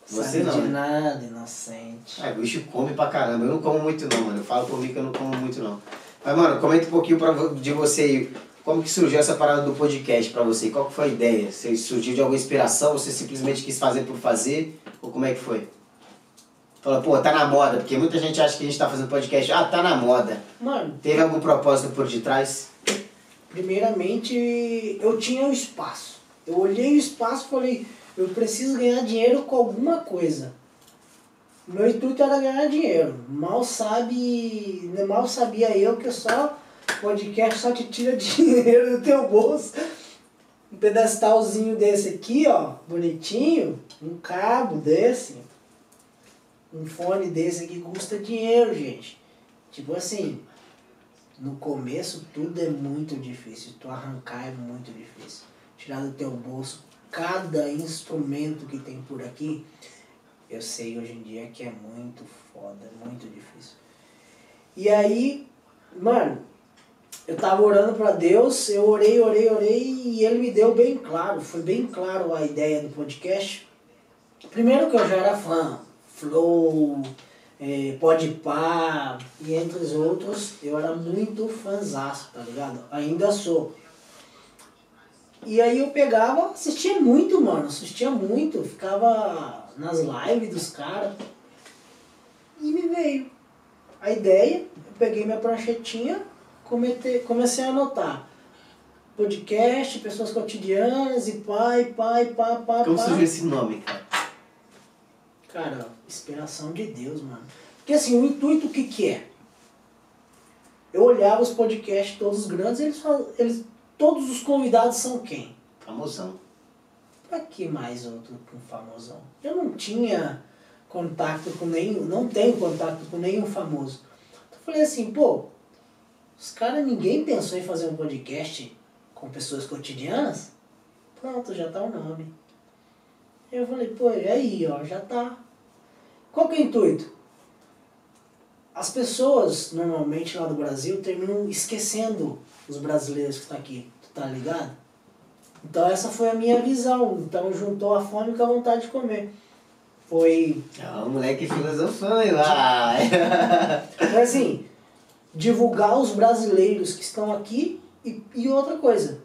Você Sabe não, de né? nada, inocente. É, o bicho come pra caramba. Eu não como muito não, mano. Eu falo por mim que eu não como muito não. Mas, mano, comenta um pouquinho pra, de você aí. Como que surgiu essa parada do podcast pra você? Qual que foi a ideia? Você surgiu de alguma inspiração? Você simplesmente quis fazer por fazer? Ou como é que foi? Fala, pô, tá na moda, porque muita gente acha que a gente tá fazendo podcast, ah, tá na moda. Mano, Teve algum propósito por detrás? primeiramente eu tinha o espaço. Eu olhei o espaço e falei, eu preciso ganhar dinheiro com alguma coisa. Meu intuito era ganhar dinheiro. Mal sabe, mal sabia eu que só podcast só te tira dinheiro do teu bolso. Um pedestalzinho desse aqui, ó, bonitinho, um cabo desse, um fone desse aqui custa dinheiro, gente. Tipo assim, no começo tudo é muito difícil, tu arrancar é muito difícil. Tirar do teu bolso cada instrumento que tem por aqui, eu sei hoje em dia que é muito foda, muito difícil. E aí, mano, eu tava orando pra Deus, eu orei, orei, orei e ele me deu bem claro, foi bem claro a ideia do podcast. Primeiro que eu já era fã, Flow, é, Podpah e entre os outros, eu era muito fãzaço, tá ligado? Ainda sou. E aí eu pegava, assistia muito, mano, assistia muito, ficava nas lives dos caras. E me veio a ideia, eu peguei minha pranchetinha, comete, comecei a anotar. Podcast, pessoas cotidianas, e pai, pai, pá, pá, Como pá. surgiu esse nome, cara? Cara, inspiração de Deus, mano. Porque assim, o intuito o que que é? Eu olhava os podcasts todos grandes, eles, eles todos os convidados são quem? Famosão. Pra que mais outro com famosão? Eu não tinha contato com nenhum, não tenho contato com nenhum famoso. Então eu falei assim, pô, os caras, ninguém pensou em fazer um podcast com pessoas cotidianas? Pronto, já tá o nome. Eu falei, pô, e aí, ó, já tá. Qual que é o intuito? As pessoas, normalmente lá do Brasil, terminam esquecendo os brasileiros que estão aqui, tu tá ligado? Então essa foi a minha visão. Então juntou a fome com a vontade de comer. Foi, Ah, o moleque filosofando lá. foi assim, divulgar os brasileiros que estão aqui e, e outra coisa.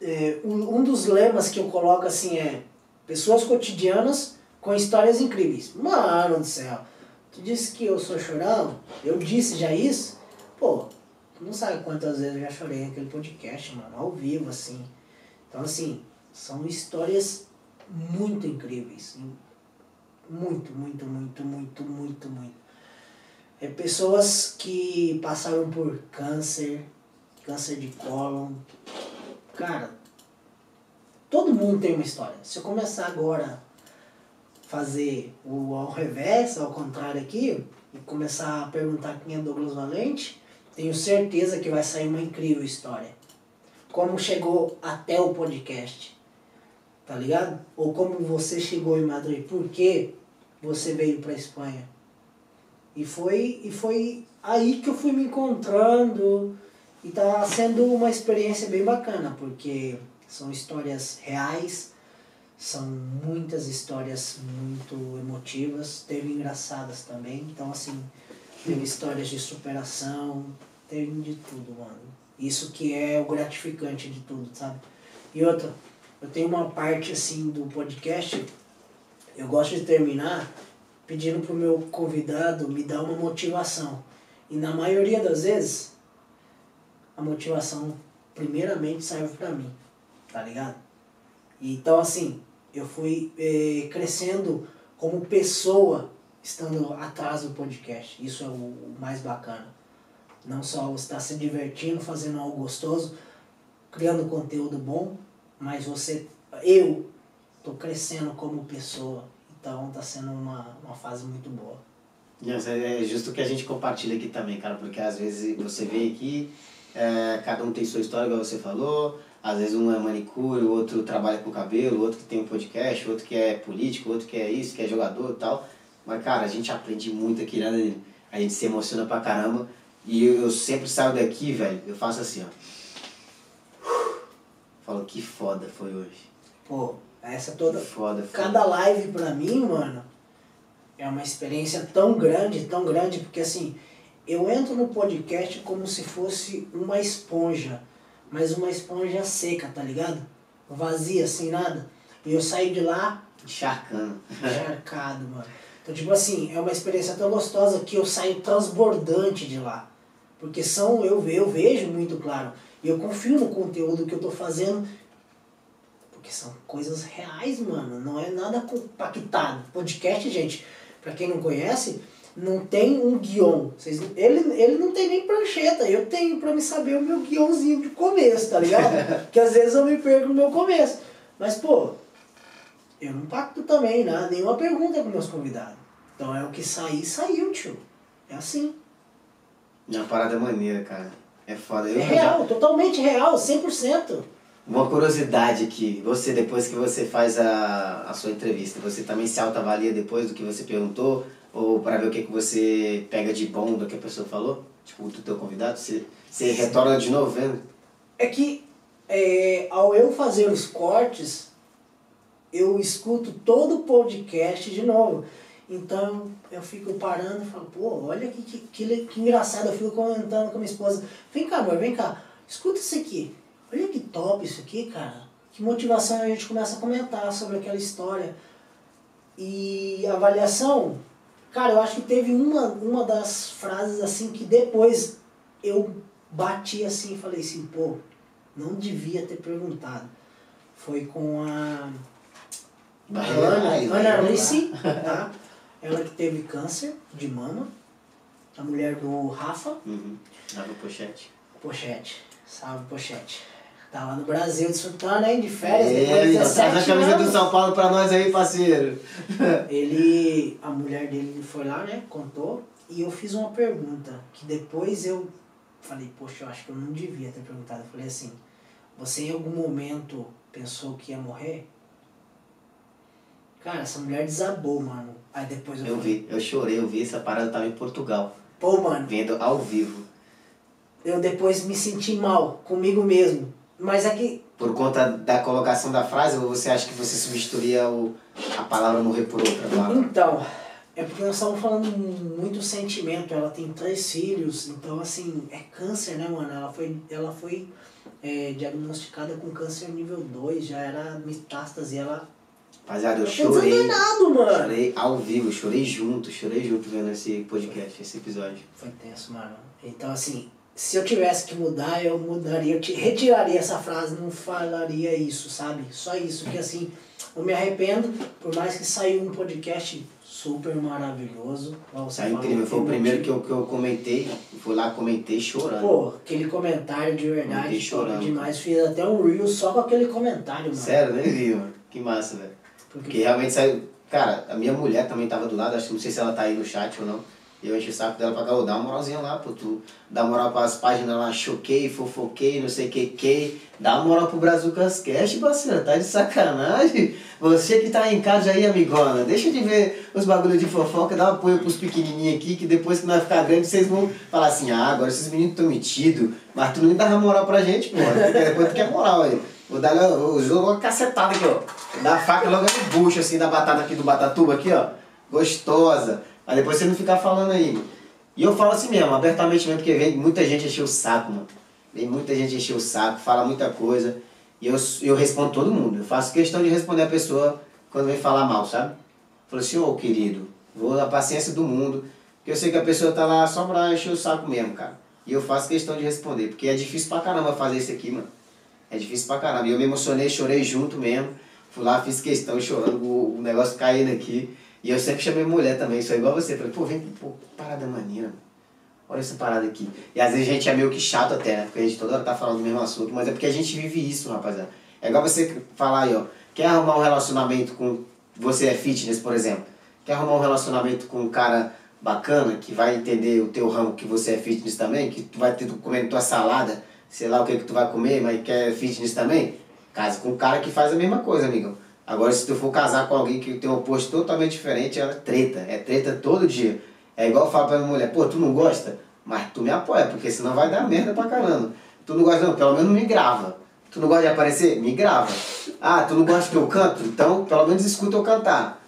É, um, um dos lemas que eu coloco assim é pessoas cotidianas com histórias incríveis. Mano do céu, tu disse que eu sou chorão? Eu disse já isso? Pô, tu não sabe quantas vezes eu já chorei naquele podcast, mano, ao vivo, assim. Então, assim, são histórias muito incríveis. Muito, muito, muito, muito, muito, muito. É pessoas que passaram por câncer, câncer de cólon. Cara, todo mundo tem uma história. Se eu começar agora a fazer o ao revés, ao contrário aqui, e começar a perguntar quem é Douglas Valente, tenho certeza que vai sair uma incrível história. Como chegou até o podcast, tá ligado? Ou como você chegou em Madrid, por que você veio pra Espanha. E foi, e foi aí que eu fui me encontrando e tá sendo uma experiência bem bacana, porque são histórias reais, são muitas histórias muito emotivas, teve engraçadas também, então assim, teve histórias de superação, teve de tudo, mano. Isso que é o gratificante de tudo, sabe? E outra, eu tenho uma parte assim do podcast, eu gosto de terminar pedindo pro meu convidado me dar uma motivação. E na maioria das vezes, a motivação primeiramente serve pra mim, tá ligado? Então assim, eu fui eh, crescendo como pessoa estando atrás do podcast. Isso é o, o mais bacana. Não só você estar se divertindo, fazendo algo gostoso, criando conteúdo bom, mas você, eu, tô crescendo como pessoa. Então tá sendo uma, uma fase muito boa. Nossa, é justo que a gente compartilha aqui também, cara, porque às vezes você vê aqui, é, cada um tem sua história, igual você falou, às vezes um é manicure, o outro trabalha com cabelo, o outro que tem um podcast, o outro que é político, o outro que é isso, que é jogador e tal. Mas, cara, a gente aprende muito aqui, né? A gente se emociona pra caramba. E eu, eu sempre saio daqui, velho, eu faço assim, ó. Falo, que foda foi hoje. Pô, essa toda. foda foi. Cada live pra mim, mano, é uma experiência tão grande, tão grande, porque assim, eu entro no podcast como se fosse uma esponja. mas uma esponja seca, tá ligado? Vazia, sem nada. E eu saí de lá Encharcando. encharcado, mano. Então, tipo assim, é uma experiência tão gostosa que eu saio transbordante de lá. Porque são, eu, eu vejo muito claro. E eu confio no conteúdo que eu tô fazendo. Porque são coisas reais, mano. Não é nada compactado. Podcast, gente, pra quem não conhece, não tem um guion. Vocês, ele, ele não tem nem prancheta. Eu tenho pra me saber o meu guionzinho de começo, tá ligado? Porque às vezes eu me perco no meu começo. Mas, pô, eu não pacto também, né? Nenhuma pergunta com meus convidados. Então é o que sair, saiu, tio. É assim. É uma parada maneira, cara. É foda. Eu É real, totalmente real, 100%. Uma curiosidade aqui, você depois que você faz a, a sua entrevista, você também se autoavalia depois do que você perguntou? Ou para ver o que, que você pega de bom do que a pessoa falou? Tipo, do teu convidado? Você, você retorna de novo vendo? É que é, ao eu fazer os cortes, eu escuto todo o podcast de novo. Então eu fico parando e falo, pô, olha que, que, que, que engraçado. Eu fico comentando com a minha esposa, vem cá, amor, vem cá, escuta isso aqui. Top isso aqui, cara. Que motivação a gente começa a comentar sobre aquela história. E avaliação, cara, eu acho que teve uma, uma das frases assim que depois eu bati assim e falei assim, pô, não devia ter perguntado. Foi com a Ana. Alice, tá? Ela que teve câncer de mama. A mulher do Rafa Uhum. No pochete. Pochete. Salve, Pochete. Tá lá no Brasil desfrutando, hein? De férias, É, depois de então, traz a 17 camisa anos. do São Paulo pra nós aí, parceiro. Ele, a mulher dele foi lá, né? Contou. E eu fiz uma pergunta que depois eu falei, poxa, eu acho que eu não devia ter perguntado. Eu falei assim, você em algum momento pensou que ia morrer? Cara, essa mulher desabou, mano. Aí depois eu, Eu falei, vi, eu chorei, eu vi essa parada tava em Portugal, pô, mano, vendo ao vivo. eu depois me senti mal comigo mesmo. Mas é que Por conta da colocação da frase, ou você acha que você substituiria o, a palavra morrer por outra palavra? Então, é porque nós estamos falando muito sentimento. Ela tem três filhos, então assim, é câncer, né, mano? Ela foi, ela foi é, diagnosticada com câncer nível 2, já era metástase. Ela. Rapaziada, eu tô chorei. desenganado, mano. Chorei ao vivo, chorei junto, chorei junto vendo esse podcast, esse episódio. Foi tenso, mano. Então, assim, se eu tivesse que mudar, eu mudaria, eu te- retiraria essa frase, não falaria isso, sabe? Só isso, que assim, eu me arrependo, por mais que saiu um podcast super maravilhoso. você falou, incrível, foi o primeiro que eu, que eu comentei, fui lá, comentei chorando. Pô, aquele comentário de verdade, chorando, demais. Fiz até um reel só com aquele comentário, mano. Sério, nem vi, mano. Que massa, velho. Porque Porque, realmente saiu. Cara, a minha mulher também tava do lado, acho que não sei se ela tá aí no chat ou não. Eu enchi o saco dela pra cá, ô, dá uma moralzinha lá, pô, tu dá moral pras páginas lá, choquei, fofoquei, não sei o que, que. Dá uma moral pro Brazucas Cash, parceiro, tá de sacanagem. Você que tá em casa aí, amigona, deixa de ver os bagulhos de fofoca, dá um apoio pros pequenininhos aqui, que depois que nós ficar grande, vocês vão falar assim, ah, agora esses meninos tão metidos, mas tu não dava moral pra gente, pô, depois tu quer moral aí. Vou dar o jogo uma cacetada aqui, ó. Dar a faca logo no bucho, assim, da batata aqui do Batatuba, aqui, ó. Gostosa. Aí depois você não ficar falando aí. E eu falo assim mesmo, abertamente mesmo, porque vem muita gente encher o saco, mano. Vem muita gente encher o saco, fala muita coisa. E eu, eu respondo todo mundo. Eu faço questão de responder a pessoa quando vem falar mal, sabe? Falei assim, ô querido, vou na paciência do mundo. Porque eu sei que a pessoa tá lá só pra encher o saco mesmo, cara. E eu faço questão de responder, porque é difícil pra caramba fazer isso aqui, mano. É difícil pra caramba. E eu me emocionei, chorei junto mesmo. Fui lá, fiz questão, chorando, o, o negócio caindo aqui. E eu sempre chamei mulher também, sou igual você. Falei, pô, vem, pô, parada maneira. Olha essa parada aqui. E às vezes a gente é meio que chato até, né? Porque a gente toda hora tá falando do mesmo assunto, mas é porque a gente vive isso, rapaziada. É igual você falar aí, ó. Quer arrumar um relacionamento com. Você é fitness, por exemplo. Quer arrumar um relacionamento com um cara bacana, que vai entender o teu ramo, que você é fitness também, que tu vai ter comendo tua salada, sei lá o que que tu vai comer, mas quer fitness também? Casa com um cara que faz a mesma coisa, amigão. Agora, se tu for casar com alguém que tem um oposto totalmente diferente, é treta. É treta todo dia. É igual eu falo pra minha mulher, pô, tu não gosta? Mas tu me apoia, porque senão vai dar merda pra caramba. Tu não gosta não, pelo menos me grava. Tu não gosta de aparecer? Me grava. Ah, tu não gosta que eu canto? Então, pelo menos escuta eu cantar.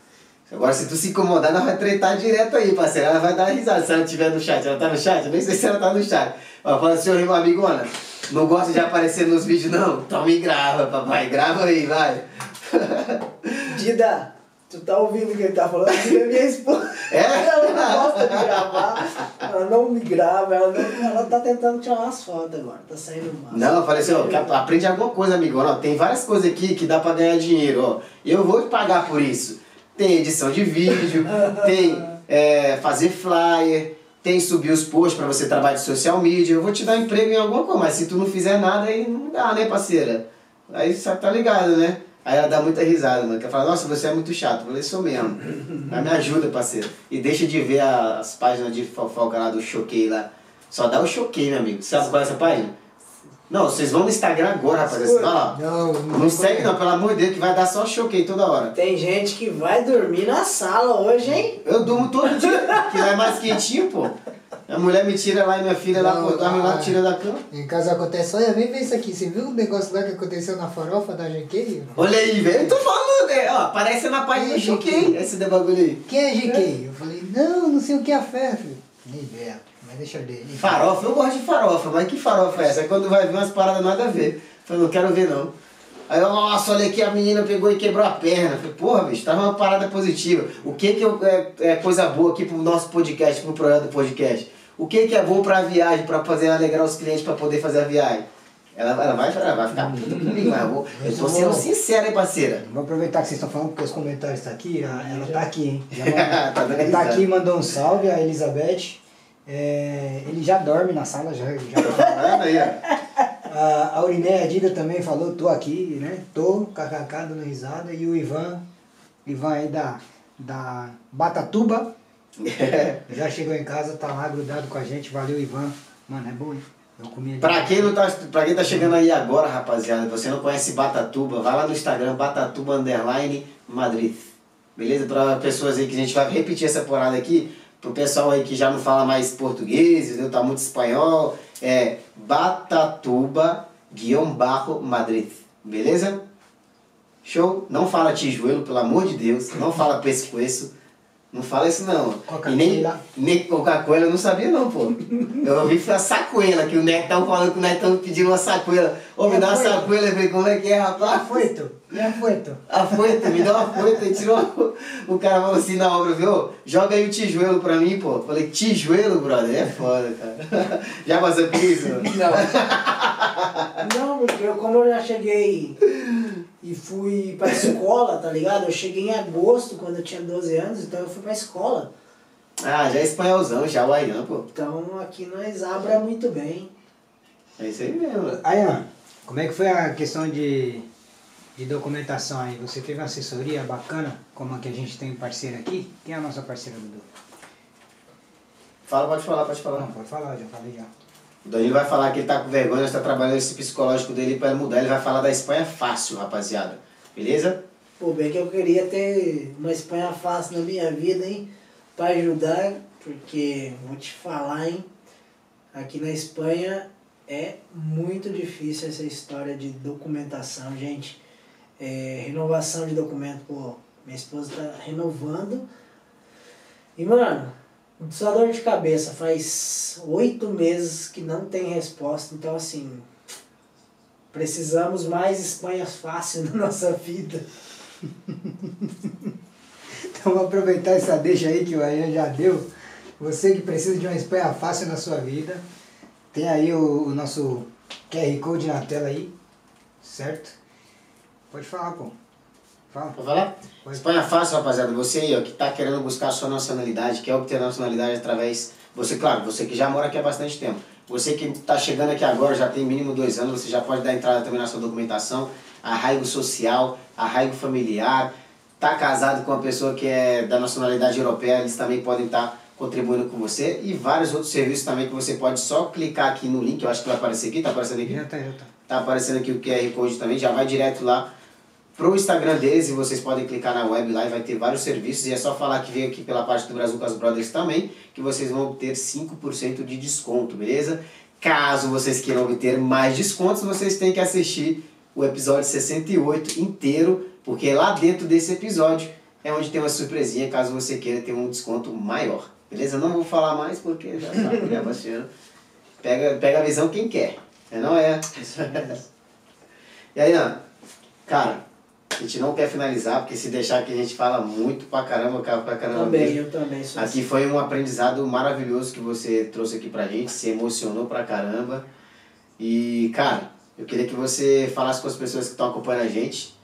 Agora, se tu se incomodar, nós vai tretar direto aí, parceiro. Ela vai dar risada se ela estiver no chat. Ela tá no chat? Eu nem sei se ela tá no chat. Ela fala assim, ô amigona, Não gosta de aparecer nos vídeos, não? Então me grava, papai. Grava aí, vai. Dida, tu tá ouvindo o que ele tá falando? Dida é minha esposa. É? Ela não gosta de gravar. Ela não me grava. Ela, não, ela tá tentando tirar umas fotos agora. Tá saindo mal. Não, eu falei assim, ó, quer- aprende alguma coisa, amigo. Ó, tem várias coisas aqui que dá pra ganhar dinheiro, ó. Eu vou te pagar por isso. Tem edição de vídeo, tem é, fazer flyer, tem subir os posts pra você trabalhar de social media. Eu vou te dar emprego em alguma coisa, mas se tu não fizer nada, aí não dá, né, parceira? Aí você tá ligado, né? Aí ela dá muita risada, mano. Que ela fala, nossa, você é muito chato. Eu falei, sou mesmo. Mas me ajuda, parceiro. E deixa de ver as páginas de fofoca lá do Choquei lá. Só dá o Choquei, meu amigo. Sabe qual é essa página? Não, vocês vão no Instagram agora, rapaziada. Olha lá. Não, Não segue não, pelo amor de Deus, que vai dar só choquei toda hora. Tem gente que vai dormir na sala hoje, hein? Eu durmo todo dia, que lá é mais quentinho, pô. A mulher me tira lá e minha filha lá, Não, pô, dorme lá, ah. tira da cama. Em casa acontece, olha, vem ver isso aqui. Você viu o negócio lá que aconteceu na farofa da GK? Olha aí, velho, eu tô falando, né? Ó, aparece na página do Ih, choquei, esse bagulho aí. Quem é GK? Eu falei, não, não sei o que é a fé, filho. Nem ideia, mas deixa eu ver. Farofa, eu gosto de farofa, mas que farofa é essa? Aí quando vai ver umas paradas nada a ver. Falei, não quero ver não. Aí eu, nossa, olha aqui, a menina pegou e quebrou a perna. Falei, porra, bicho, tava uma parada positiva. O que que eu- é, é coisa boa aqui pro nosso podcast, pro projeto do podcast? O que que é bom pra viagem, pra fazer alegrar os clientes pra poder fazer a viagem? Ela, ela vai, ela vai ficar puta comigo, mas eu, vou, eu tô sendo sincero, hein, parceira? Vou aproveitar que vocês estão falando porque os comentários estão aqui. a- Ela tá aqui, hein? Já Tá ela tá aqui, mandou um salve, a Elizabeth. É, ele já dorme na sala, já. já Falando aí, ó. A Aurinéia Dida também falou, tô aqui, né? Tô, kkk, dando risada. E o Ivan, Ivan aí da, da Batatuba, já chegou em casa, tá lá grudado com a gente. Valeu, Ivan. Mano, é bom, hein? Eu comi. Pra quem, não tá, pra quem tá chegando aí agora, rapaziada, você não conhece Batatuba, vai lá no Instagram, Batatuba Underline Madrid. Beleza? Pra pessoas aí que a gente vai repetir essa porrada aqui, pro pessoal aí que já não fala mais português, entendeu? Tá muito espanhol, é Batatuba guião barro Madrid. Beleza? Show? Não fala tijuelo, pelo amor de Deus. Não fala pescoço. Não fala isso não. Coca-Cola. Coca-Cola eu não sabia não, pô. Eu ouvi falar sacuela, que o Neto tava falando que o Neto tava pedindo uma sacuela. Ô, me dá uma sacuela, eu falei, como é que é, rapaz? Afoito, e afoito. A foita, me dá uma foita, e tirou. O cara falou assim na obra, viu? Joga aí o tijuelo pra mim, pô. Falei, tijuelo, brother, é foda, cara. Já passou por isso? Não, porque eu, como eu já cheguei e fui pra escola, tá ligado? Eu cheguei em agosto, quando eu tinha 12 anos, então eu fui pra escola. Ah, já é espanholzão, já o Aian, pô. Então aqui nós abra muito bem. É isso aí mesmo. Ó, como é que foi a questão de, de documentação aí? Você teve uma assessoria bacana, como a que a gente tem parceira aqui? Quem é a nossa parceira, Dudu? Fala, pode falar, pode falar. Não, pode falar, já falei já. O Danilo vai falar que ele tá com vergonha, nós tá trabalhando esse psicológico dele pra mudar. Ele vai falar da Espanha fácil, rapaziada. Beleza? Pô, bem que eu queria ter uma Espanha fácil na minha vida, hein? Pra ajudar, porque vou te falar, hein? Aqui na Espanha é muito difícil essa história de documentação, gente. É, renovação de documento, pô, minha esposa tá renovando. E, mano, só dor de cabeça. Faz oito meses que não tem resposta. Então, assim, precisamos mais Espanha fácil na nossa vida. Então vou aproveitar essa deixa aí que o Ayan já deu. Você que precisa de uma Espanha fácil na sua vida, tem aí o, o nosso QR Code na tela aí, certo? Pode falar, pô. Fala. Pode falar? Pode. Espanha fácil, rapaziada. Você aí, ó, que tá querendo buscar a sua nacionalidade, quer obter a nacionalidade através. Você, claro, você que já mora aqui há bastante tempo. Você que tá chegando aqui agora, já tem mínimo dois anos, você já pode dar entrada também na sua documentação. Arraigo social, arraigo familiar. Tá casado com uma pessoa que é da nacionalidade europeia, eles também podem estar contribuindo com você. E vários outros serviços também que você pode só clicar aqui no link, eu acho que vai aparecer aqui, tá aparecendo aqui? Já tá, já tá. Tá aparecendo aqui o QR Code também, já vai direto lá pro Instagram deles e vocês podem clicar na web lá e vai ter vários serviços. E é só falar que veio aqui pela parte do Brasil com as Brothers também, que vocês vão obter 5% de desconto, beleza? Caso vocês queiram obter mais descontos, vocês têm que assistir o episódio 68 inteiro, porque lá dentro desse episódio é onde tem uma surpresinha, caso você queira ter um desconto maior. Beleza? Não vou falar mais porque já sabe, né, parceiro? Pega, pega a visão quem quer. É, não é? E aí, Ana, cara, a gente não quer finalizar, porque se deixar que a gente fala muito pra caramba, cara, pra caramba também, mesmo. eu também sou Aqui foi um aprendizado maravilhoso que você trouxe aqui pra gente, se emocionou pra caramba. E, cara, eu queria que você falasse com as pessoas que estão acompanhando a gente,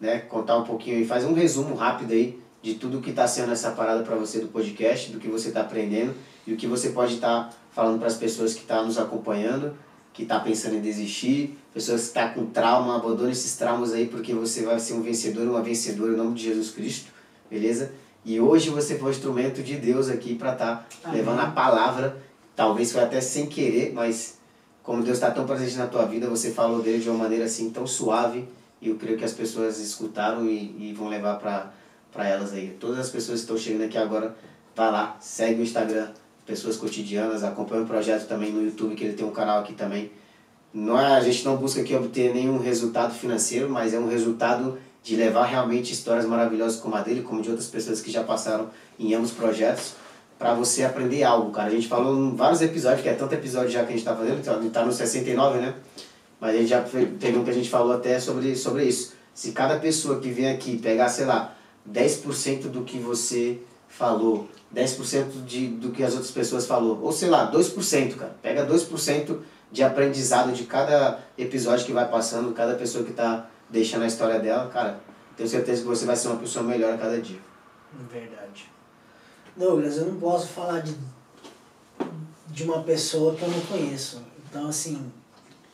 né? Contar um pouquinho aí, faz um resumo rápido aí de tudo que tá sendo essa parada pra você do podcast, do que você tá aprendendo e o que você pode estar falando para as pessoas que estão tá nos acompanhando, que tá pensando em desistir, pessoas que estão tá com trauma, abandone esses traumas aí porque você vai ser um vencedor, uma vencedora em nome de Jesus Cristo, beleza? E hoje você foi o instrumento de Deus aqui para estar tá levando a palavra, talvez foi até sem querer, mas como Deus está tão presente na tua vida, você falou dele de uma maneira assim tão suave, e eu creio que as pessoas escutaram e, e vão levar para elas aí. Todas as pessoas que estão chegando aqui agora, vai lá, segue o Instagram, Pessoas Cotidianas, acompanha o projeto também no YouTube, que ele tem um canal aqui também. Não é, a gente não busca aqui obter nenhum resultado financeiro, mas é um resultado de levar realmente histórias maravilhosas como a dele, como de outras pessoas que já passaram em ambos projetos, para você aprender algo, cara. A gente falou em vários episódios, que é tanto episódio já que a gente está fazendo, a gente tá no 69, né? Mas a gente já teve um que a gente falou até sobre, sobre isso. Se cada pessoa que vem aqui pegar, sei lá, 10% do que você falou, 10% de, do que as outras pessoas falou, ou sei lá, 2%, cara. Pega 2% de aprendizado de cada episódio que vai passando, cada pessoa que está deixando a história dela, cara, tenho certeza que você vai ser uma pessoa melhor a cada dia. Verdade. Douglas, eu não posso falar de, de uma pessoa que eu não conheço. Então, assim,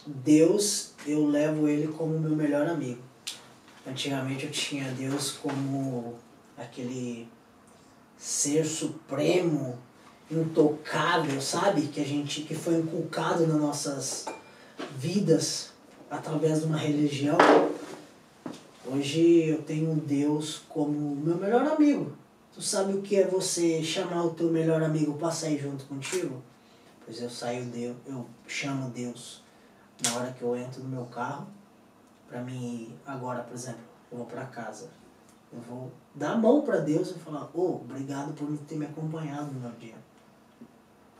Deus, eu levo ele como meu melhor amigo. Antigamente eu tinha Deus como aquele ser supremo, intocável, sabe? Que a gente que foi inculcado nas nossas vidas através de uma religião. Hoje eu tenho Deus como meu melhor amigo. Tu sabe o que é você chamar o teu melhor amigo para sair junto contigo? Pois eu saio Deus, eu chamo Deus na hora que eu entro no meu carro para mim agora, por exemplo, eu vou para casa. Eu vou dar a mão para Deus e falar, oh, obrigado por ter me acompanhado no meu dia.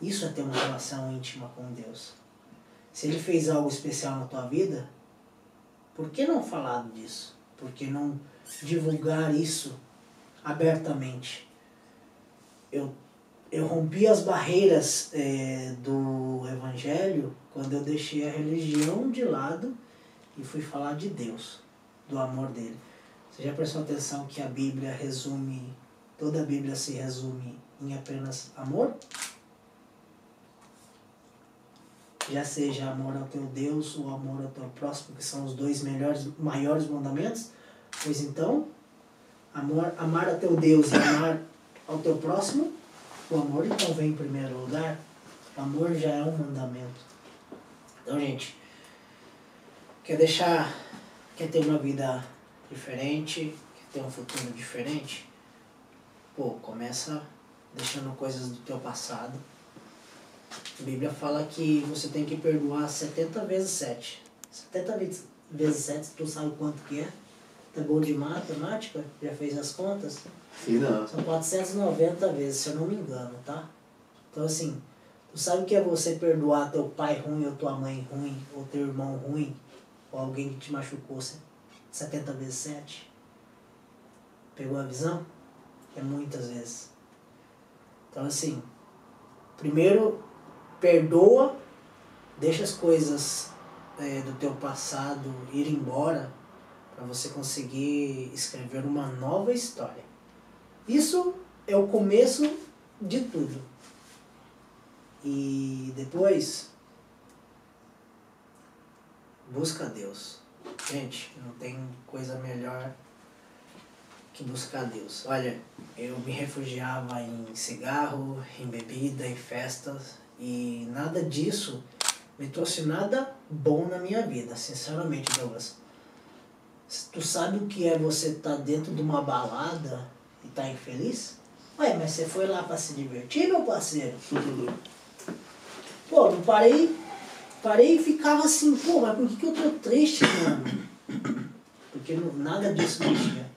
Isso é ter uma relação íntima com Deus. Se Ele fez algo especial na tua vida, por que não falar disso? Por que não divulgar isso abertamente? Eu, eu rompi as barreiras é, do Evangelho quando eu deixei a religião de lado e fui falar de Deus, do amor dele. Você já prestou atenção que a Bíblia resume, toda a Bíblia se resume em apenas amor? Já seja amor ao teu Deus ou amor ao teu próximo, que são os dois melhores, maiores mandamentos. Pois então, amor, amar a teu Deus e amar ao teu próximo, o amor então vem em primeiro lugar. O amor já é um mandamento. Então, gente, quer deixar, quer ter uma vida diferente, que tem um futuro diferente, pô, começa deixando coisas do teu passado. A Bíblia fala que você tem que perdoar 70 vezes 7. 70 vezes 7, tu sabe quanto que é? Tá bom de matemática? Já fez as contas? Sim, não. São 490 vezes, se eu não me engano, tá? Então assim, tu sabe o que é você perdoar teu pai ruim, ou tua mãe ruim, ou teu irmão ruim, ou alguém que te machucou 70 vezes 7. Pegou a visão? É muitas vezes. Então assim, primeiro perdoa, deixa as coisas é, do teu passado ir embora para você conseguir escrever uma nova história. Isso é o começo de tudo. E depois busca Deus. Gente, não tem coisa melhor que buscar Deus. Olha, eu me refugiava em cigarro, em bebida, em festas e nada disso me trouxe nada bom na minha vida, sinceramente, Douglas. Tu sabe o que é você estar tá dentro de uma balada e estar tá infeliz? Ué, mas você foi lá para se divertir, meu parceiro? Pô, não parei parei e ficava assim, pô, mas por que, que eu tô triste, mano? Porque não, nada disso mexia.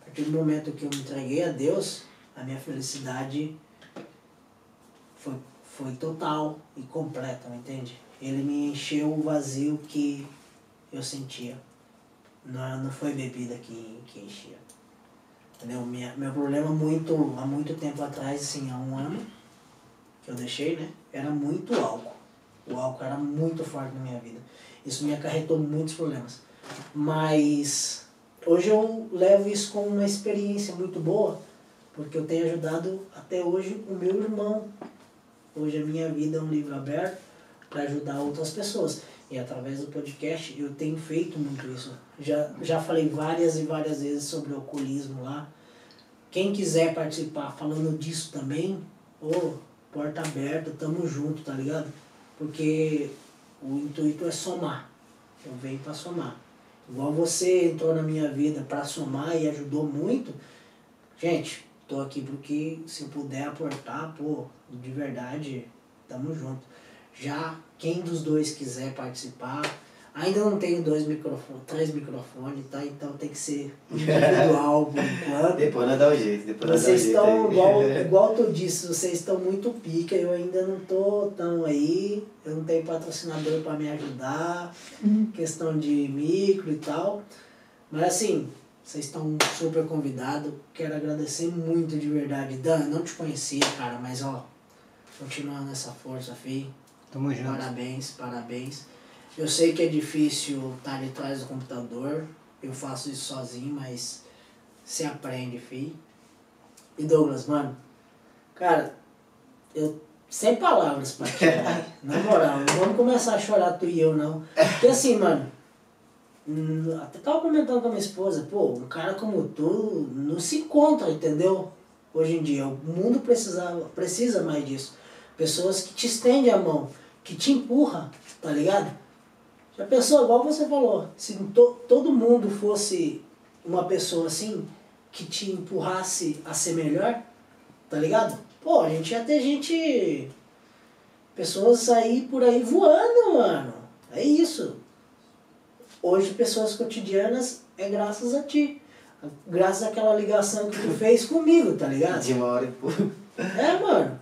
A partir do momento que eu me entreguei a Deus, a minha felicidade foi, foi total e completa, entende? ele me encheu o vazio que eu sentia. Não, não foi bebida que, que enchia. Entendeu? Minha, meu problema muito, há muito tempo atrás, assim, há um ano que eu deixei, né? Era muito álcool. O álcool era muito forte na minha vida. Isso me acarretou muitos problemas. Mas hoje eu levo isso como uma experiência muito boa, porque eu tenho ajudado até hoje o meu irmão. Hoje a minha vida é um livro aberto para ajudar outras pessoas. E através do podcast eu tenho feito muito isso. Já, já falei várias e várias vezes sobre o alcoolismo lá. Quem quiser participar falando disso também, ô, porta aberta, tamo junto, tá ligado? Porque o intuito é somar. Eu venho para somar. Igual você entrou na minha vida para somar e ajudou muito. Gente, tô aqui porque se eu puder aportar, pô, de verdade, tamo junto. Já quem dos dois quiser participar, ainda não tenho dois microfones, três microfones, tá? Então tem que ser individual por enquanto. Depois não dá o jeito, depois nós dá o Vocês jeito estão, igual, igual tu disse, vocês estão muito pica, eu ainda não tô tão aí, eu não tenho patrocinador para me ajudar, questão de micro e tal. Mas assim, vocês estão super convidados, quero agradecer muito de verdade. Dan, não te conhecia, cara, mas ó, continuando essa força, fi. Tamo junto. Parabéns, parabéns. Eu sei que é difícil estar de trás do computador, eu faço isso sozinho, mas você aprende, fi. E Douglas, mano, cara, eu sem palavras pra ti, na moral, não vamos começar a chorar tu e eu não. Porque assim, mano, hum, até tava comentando com a minha esposa, pô, um cara como tu não se encontra, entendeu? Hoje em dia, o mundo precisava, precisa mais disso. Pessoas que te estendem a mão, que te empurra, tá ligado? Já pensou, igual você falou, se to, todo mundo fosse uma pessoa assim, que te empurrasse a ser melhor, tá ligado? Pô, a gente ia ter gente. Pessoas aí por aí voando, mano. É isso. Hoje, pessoas cotidianas é graças a ti. Graças àquela ligação que tu fez comigo, tá ligado? De uma hora e pouco. É, mano.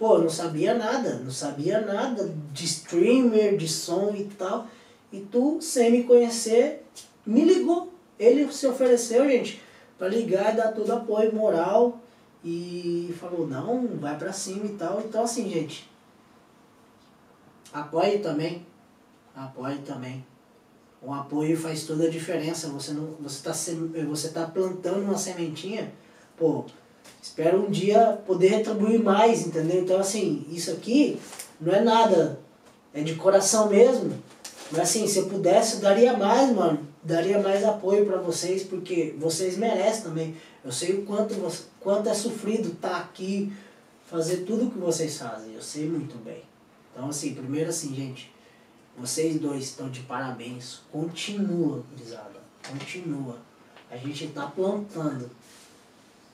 Pô, eu não sabia nada, não sabia nada de streamer, de som e tal. E tu, sem me conhecer, me ligou. Ele se ofereceu, gente, pra ligar e dar todo apoio moral. E falou, não, vai pra cima e tal. Então, assim, gente, apoie também. Apoie também. O apoio faz toda a diferença. Você não, você tá, você tá plantando uma sementinha, pô, espero um dia poder retribuir mais, entendeu? Então, assim, isso aqui não é nada, é de coração mesmo. Mas, assim, se eu pudesse, eu daria mais, mano. Daria mais apoio pra vocês, porque vocês merecem também. Eu sei o quanto, quanto é sofrido estar aqui, fazer tudo que vocês fazem. Eu sei muito bem. Então, assim, primeiro, assim, gente, vocês dois estão de parabéns. Continua, gurizada. Continua. A gente tá plantando.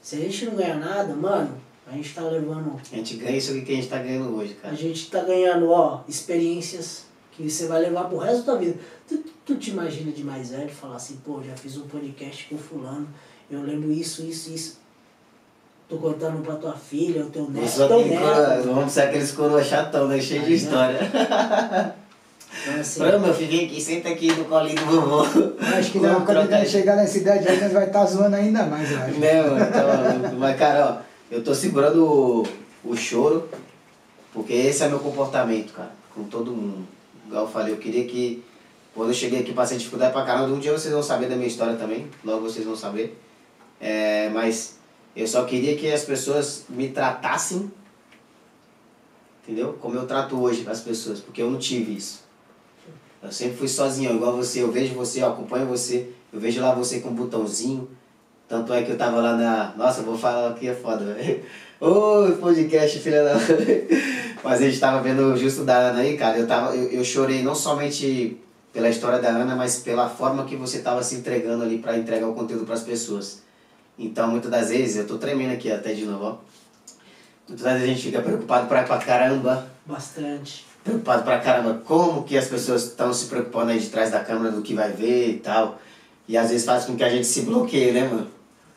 Se a gente não ganhar nada, mano, a gente tá levando. A gente ganha isso que a gente tá ganhando hoje, A cara. gente tá ganhando, ó, experiências que você vai levar pro resto da vida. Tu, tu te imagina de mais velho falar assim, pô, já fiz um podcast com fulano, eu lembro isso, isso, isso. Tô contando pra tua filha, o teu neto, teu neto. coroa- vamos ser aqueles coroa chatão, né? Cheio de história. Então, assim, Ô, meu filho, vem aqui, senta aqui no colinho do vovô. Acho que não, quando ele chegar nessa idade aí, nós vai estar zoando ainda mais, eu acho. Mano? Então, mas, cara, ó, eu tô segurando o, o choro, porque esse é meu comportamento, cara, com todo mundo. Igual eu falei, eu queria que, quando eu cheguei aqui, passei dificuldade pra caramba. Um dia vocês vão saber da minha história também, logo vocês vão saber. É, mas eu só queria que as pessoas me tratassem, entendeu? Como eu trato hoje as pessoas, porque eu não tive isso. Eu sempre fui sozinho, igual você, eu vejo você, eu acompanho você, eu vejo lá você com um botãozinho. Tanto é que eu tava lá na. Nossa, vou falar aqui é foda, velho. Ô, podcast, filha da. Mas a gente tava vendo o Justo da Ana aí, cara. Eu, tava, eu, eu chorei não somente pela história da Ana, mas pela forma que você tava se entregando ali pra entregar o conteúdo pras pessoas. Então, muitas das vezes, eu tô tremendo aqui até de novo, ó. Muitas das vezes a gente fica preocupado pra, pra caramba bastante. Preocupado pra caramba como que as pessoas estão se preocupando aí de trás da câmera do que vai ver e tal. E às vezes faz com que a gente se bloqueie, né, mano?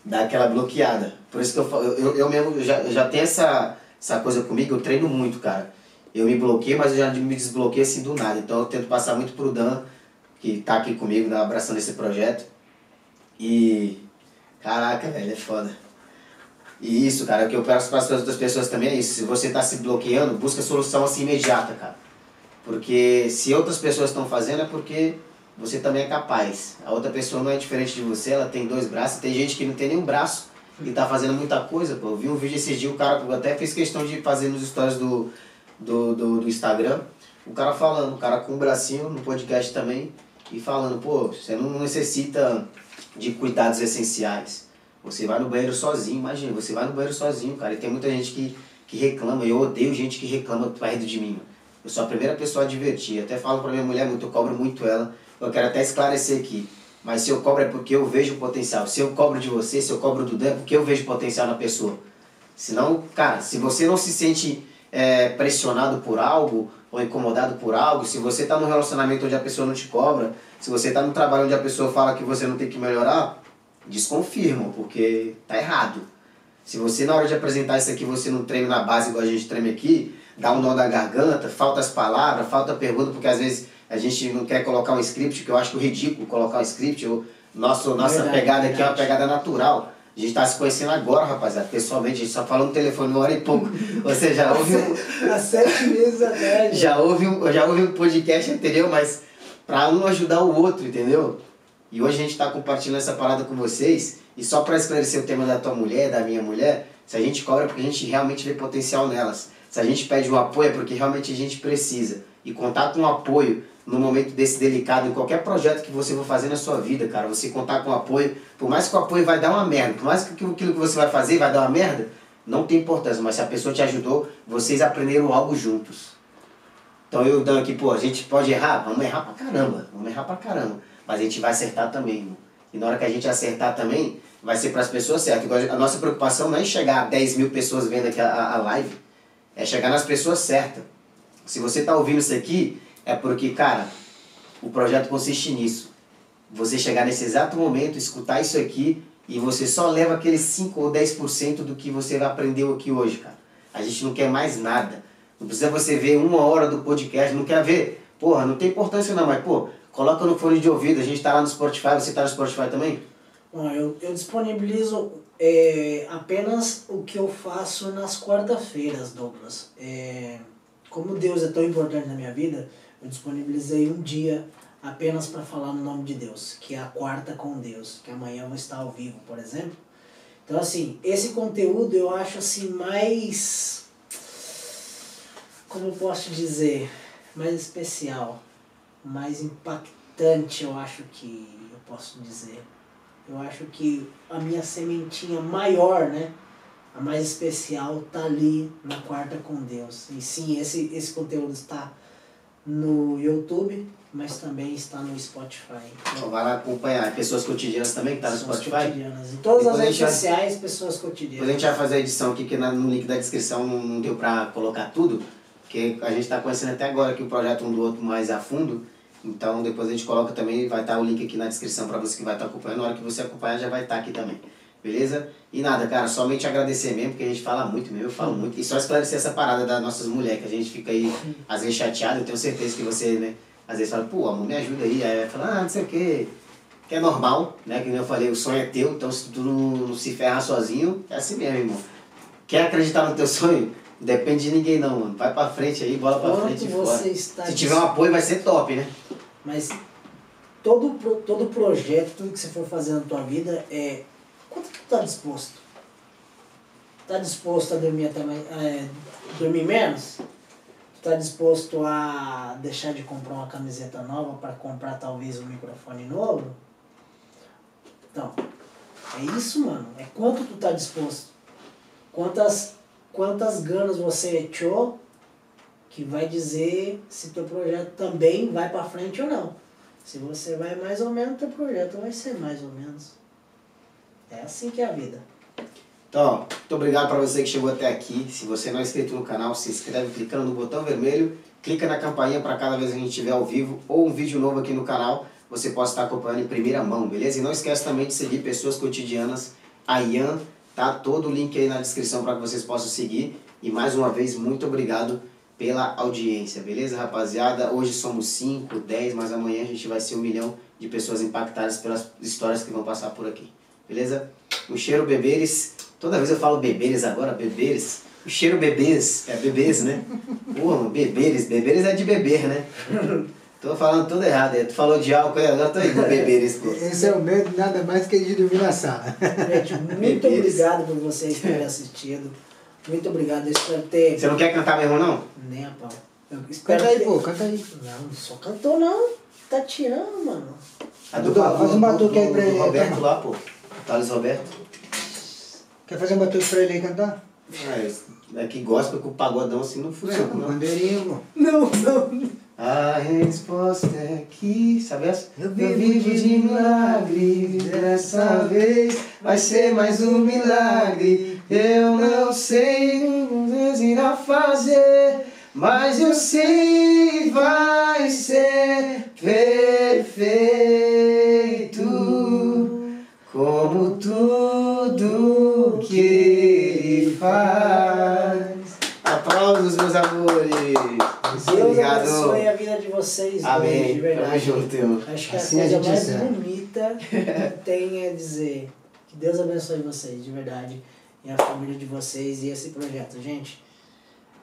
Dá aquela bloqueada. Por isso que eu falo, eu, eu mesmo eu já, eu já tenho essa, essa coisa comigo, eu treino muito, cara. eu me bloqueio, mas eu já me desbloqueio assim do nada. Então eu tento passar muito pro Dan, que tá aqui comigo, né, abraçando esse projeto. E. Caraca, velho, é foda. E isso, cara, o que eu peço para as outras pessoas também é isso. Se você tá se bloqueando, busca solução assim imediata, cara. Porque se outras pessoas estão fazendo é porque você também é capaz. A outra pessoa não é diferente de você, ela tem dois braços, tem gente que não tem nenhum braço e tá fazendo muita coisa, pô. Eu vi um vídeo esses dias, o cara até fez questão de fazer nos stories do, do, do, do Instagram, o cara falando, o cara com um bracinho no podcast também, e falando, pô, você não necessita de cuidados essenciais. Você vai no banheiro sozinho, imagina, você vai no banheiro sozinho, cara. E tem muita gente que, que reclama, eu odeio gente que reclama perto de mim. Eu sou a primeira pessoa a divertir. Até falo pra minha mulher muito, eu cobro muito ela. Eu quero até esclarecer aqui. Mas se eu cobro é porque eu vejo potencial. Se eu cobro de você, se eu cobro do Dan, é porque eu vejo potencial na pessoa. Senão, cara, se você não se sente é, pressionado por algo ou incomodado por algo, se você está num relacionamento onde a pessoa não te cobra, se você está num trabalho onde a pessoa fala que você não tem que melhorar, desconfirma, porque tá errado. Se você na hora de apresentar isso aqui você não treme na base igual a gente treme aqui, dá um nó da garganta, falta as palavras, falta pergunta, porque às vezes a gente não quer colocar um script, que eu acho ridículo colocar um script. Eu, nosso, nossa verdade, pegada verdade. aqui é uma pegada natural. A gente está se conhecendo agora, rapaziada. Pessoalmente, a gente só falou no telefone uma hora e pouco. Você já ouve um... Há sete meses atrás. Já ouve, um, já ouve um podcast anterior, mas para um ajudar o outro, entendeu? E hoje a gente está compartilhando essa parada com vocês. E só para esclarecer o tema da tua mulher, da minha mulher, se a gente cobra é porque a gente realmente vê potencial nelas. Se a gente pede um apoio é porque realmente a gente precisa. E contar com um apoio no momento desse delicado, em qualquer projeto que você for fazer na sua vida, cara, você contar com apoio, por mais que o apoio vai dar uma merda, por mais que aquilo que você vai fazer vai dar uma merda, não tem importância, mas se a pessoa te ajudou, vocês aprenderam algo juntos. Então eu dando aqui, pô, a gente pode errar? Vamos errar pra caramba, vamos errar pra caramba, mas a gente vai acertar também, irmão. E na hora que a gente acertar também, vai ser para as pessoas certas. A nossa preocupação não é chegar a 10 mil pessoas vendo aqui a, a live, é chegar nas pessoas certas. Se você está ouvindo isso aqui, é porque, cara, o projeto consiste nisso. Você chegar nesse exato momento, escutar isso aqui e você só leva aqueles 5 ou 10% do que você aprendeu aqui hoje, cara. A gente não quer mais nada. Não precisa você ver uma hora do podcast, não quer ver. Porra, não tem importância não, mas pô, coloca no fone de ouvido. A gente tá lá no Spotify, você tá no Spotify também? Bom, eu, eu disponibilizo é, apenas o que eu faço nas quarta-feiras, Douglas. É, como Deus é tão importante na minha vida, eu disponibilizei um dia apenas para falar no nome de Deus, que é a quarta com Deus, que amanhã eu vou estar ao vivo, por exemplo. Então, assim, esse conteúdo eu acho assim mais. Como eu posso dizer? Mais especial, mais impactante, eu acho que eu posso dizer. Eu acho que a minha sementinha maior, né? A mais especial tá ali na quarta com Deus. E sim, esse, esse conteúdo está no YouTube, mas também está no Spotify. Então vai lá acompanhar. Pessoas cotidianas também que está no Spotify? cotidianas. Em todas Depois as redes sociais, vai... pessoas cotidianas. Depois a gente vai fazer a edição aqui, que no link da descrição não deu para colocar tudo, porque a gente está conhecendo até agora aqui o projeto um do outro mais a fundo. Então depois a gente coloca também, vai estar tá o link aqui na descrição para você que vai estar tá acompanhando. Na hora que você acompanhar já vai estar tá aqui também. Beleza? E nada, cara, somente agradecer mesmo, porque a gente fala muito mesmo, eu falo muito. E só esclarecer essa parada das nossas mulheres, que a gente fica aí, às vezes, chateado. Eu tenho certeza que você, né, às vezes fala, pô, amor, me ajuda aí. Aí fala, ah, não sei o quê. Que é normal, né? Que eu falei, o sonho é teu, então se tu não se ferrar sozinho, é assim mesmo, irmão. Quer acreditar no teu sonho? Depende de ninguém não, mano. Vai pra frente aí, bola pra Quanto frente e fora. Se tiver um apoio, vai ser top, né? Mas todo, todo projeto, tudo que você for fazer na tua vida é Quanto tu tá disposto? Tá disposto a dormir até mais, é, dormir menos? Tu tá disposto a deixar de comprar uma camiseta nova para comprar talvez um microfone novo? Então, é isso, mano. É quanto tu tá disposto. Quantas, quantas ganas você echou que vai dizer se teu projeto também vai para frente ou não. Se você vai mais ou menos, teu projeto vai ser mais ou menos. É assim que é a vida. Então, muito obrigado para você que chegou até aqui. Se você não é inscrito no canal, se inscreve clicando no botão vermelho, clica na campainha para cada vez que a gente estiver ao vivo ou um vídeo novo aqui no canal, você possa estar acompanhando em primeira mão, beleza? E não esquece também de seguir pessoas cotidianas, a Ian, tá todo o link aí na descrição para que vocês possam seguir. E mais uma vez, muito obrigado pela audiência, beleza, rapaziada? Hoje somos 5, 10, mas amanhã a gente vai ser um milhão de pessoas impactadas pelas histórias que vão passar por aqui, beleza? O cheiro beberes, toda vez eu falo beberes agora, beberes. O cheiro bebês, é bebês, né? Pô, beberes, beberes é de beber, né? Tô falando tudo errado, tu falou de álcool, agora tô aí com beberes, pô. Esse é o medo, nada mais que de dormir na sala. Gente, muito obrigado por vocês terem assistido. Muito obrigado. Eu espero ter. Você não quer cantar mesmo, não? Nem a pau. Eu espero Canta aí, ter- pô, canta aí. Não, só cantou não. Tá tirando, mano. A Dudu, faz um batuque aí pra do ele, Roberto lá, pô. Thales Roberto. Quer fazer um batuque pra ele aí cantar? É, é que gospel com o pagodão assim não Não, funciona, com não. bandeirinha, pô. Não, não. A resposta é que, sabe essa? Eu vivo de milagre, dessa vez vai ser mais um milagre. Eu não sei o que irá fazer, mas eu sei vai ser perfeito, como tudo que ele faz. Aplausos, meus amores. Deus Obrigado. abençoe a vida de vocês dois, de Amém. Tamo verdade. junto. Acho que a Assim a coisa gente mais encerra. bonita que tem é dizer que Deus abençoe vocês, de verdade, e a família de vocês e esse projeto. Gente,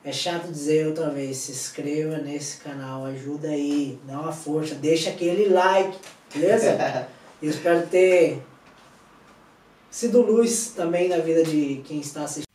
é chato dizer outra vez, se inscreva nesse canal, ajuda aí, dá uma força, deixa aquele like, beleza? Eu espero ter sido luz também na vida de quem está assistindo.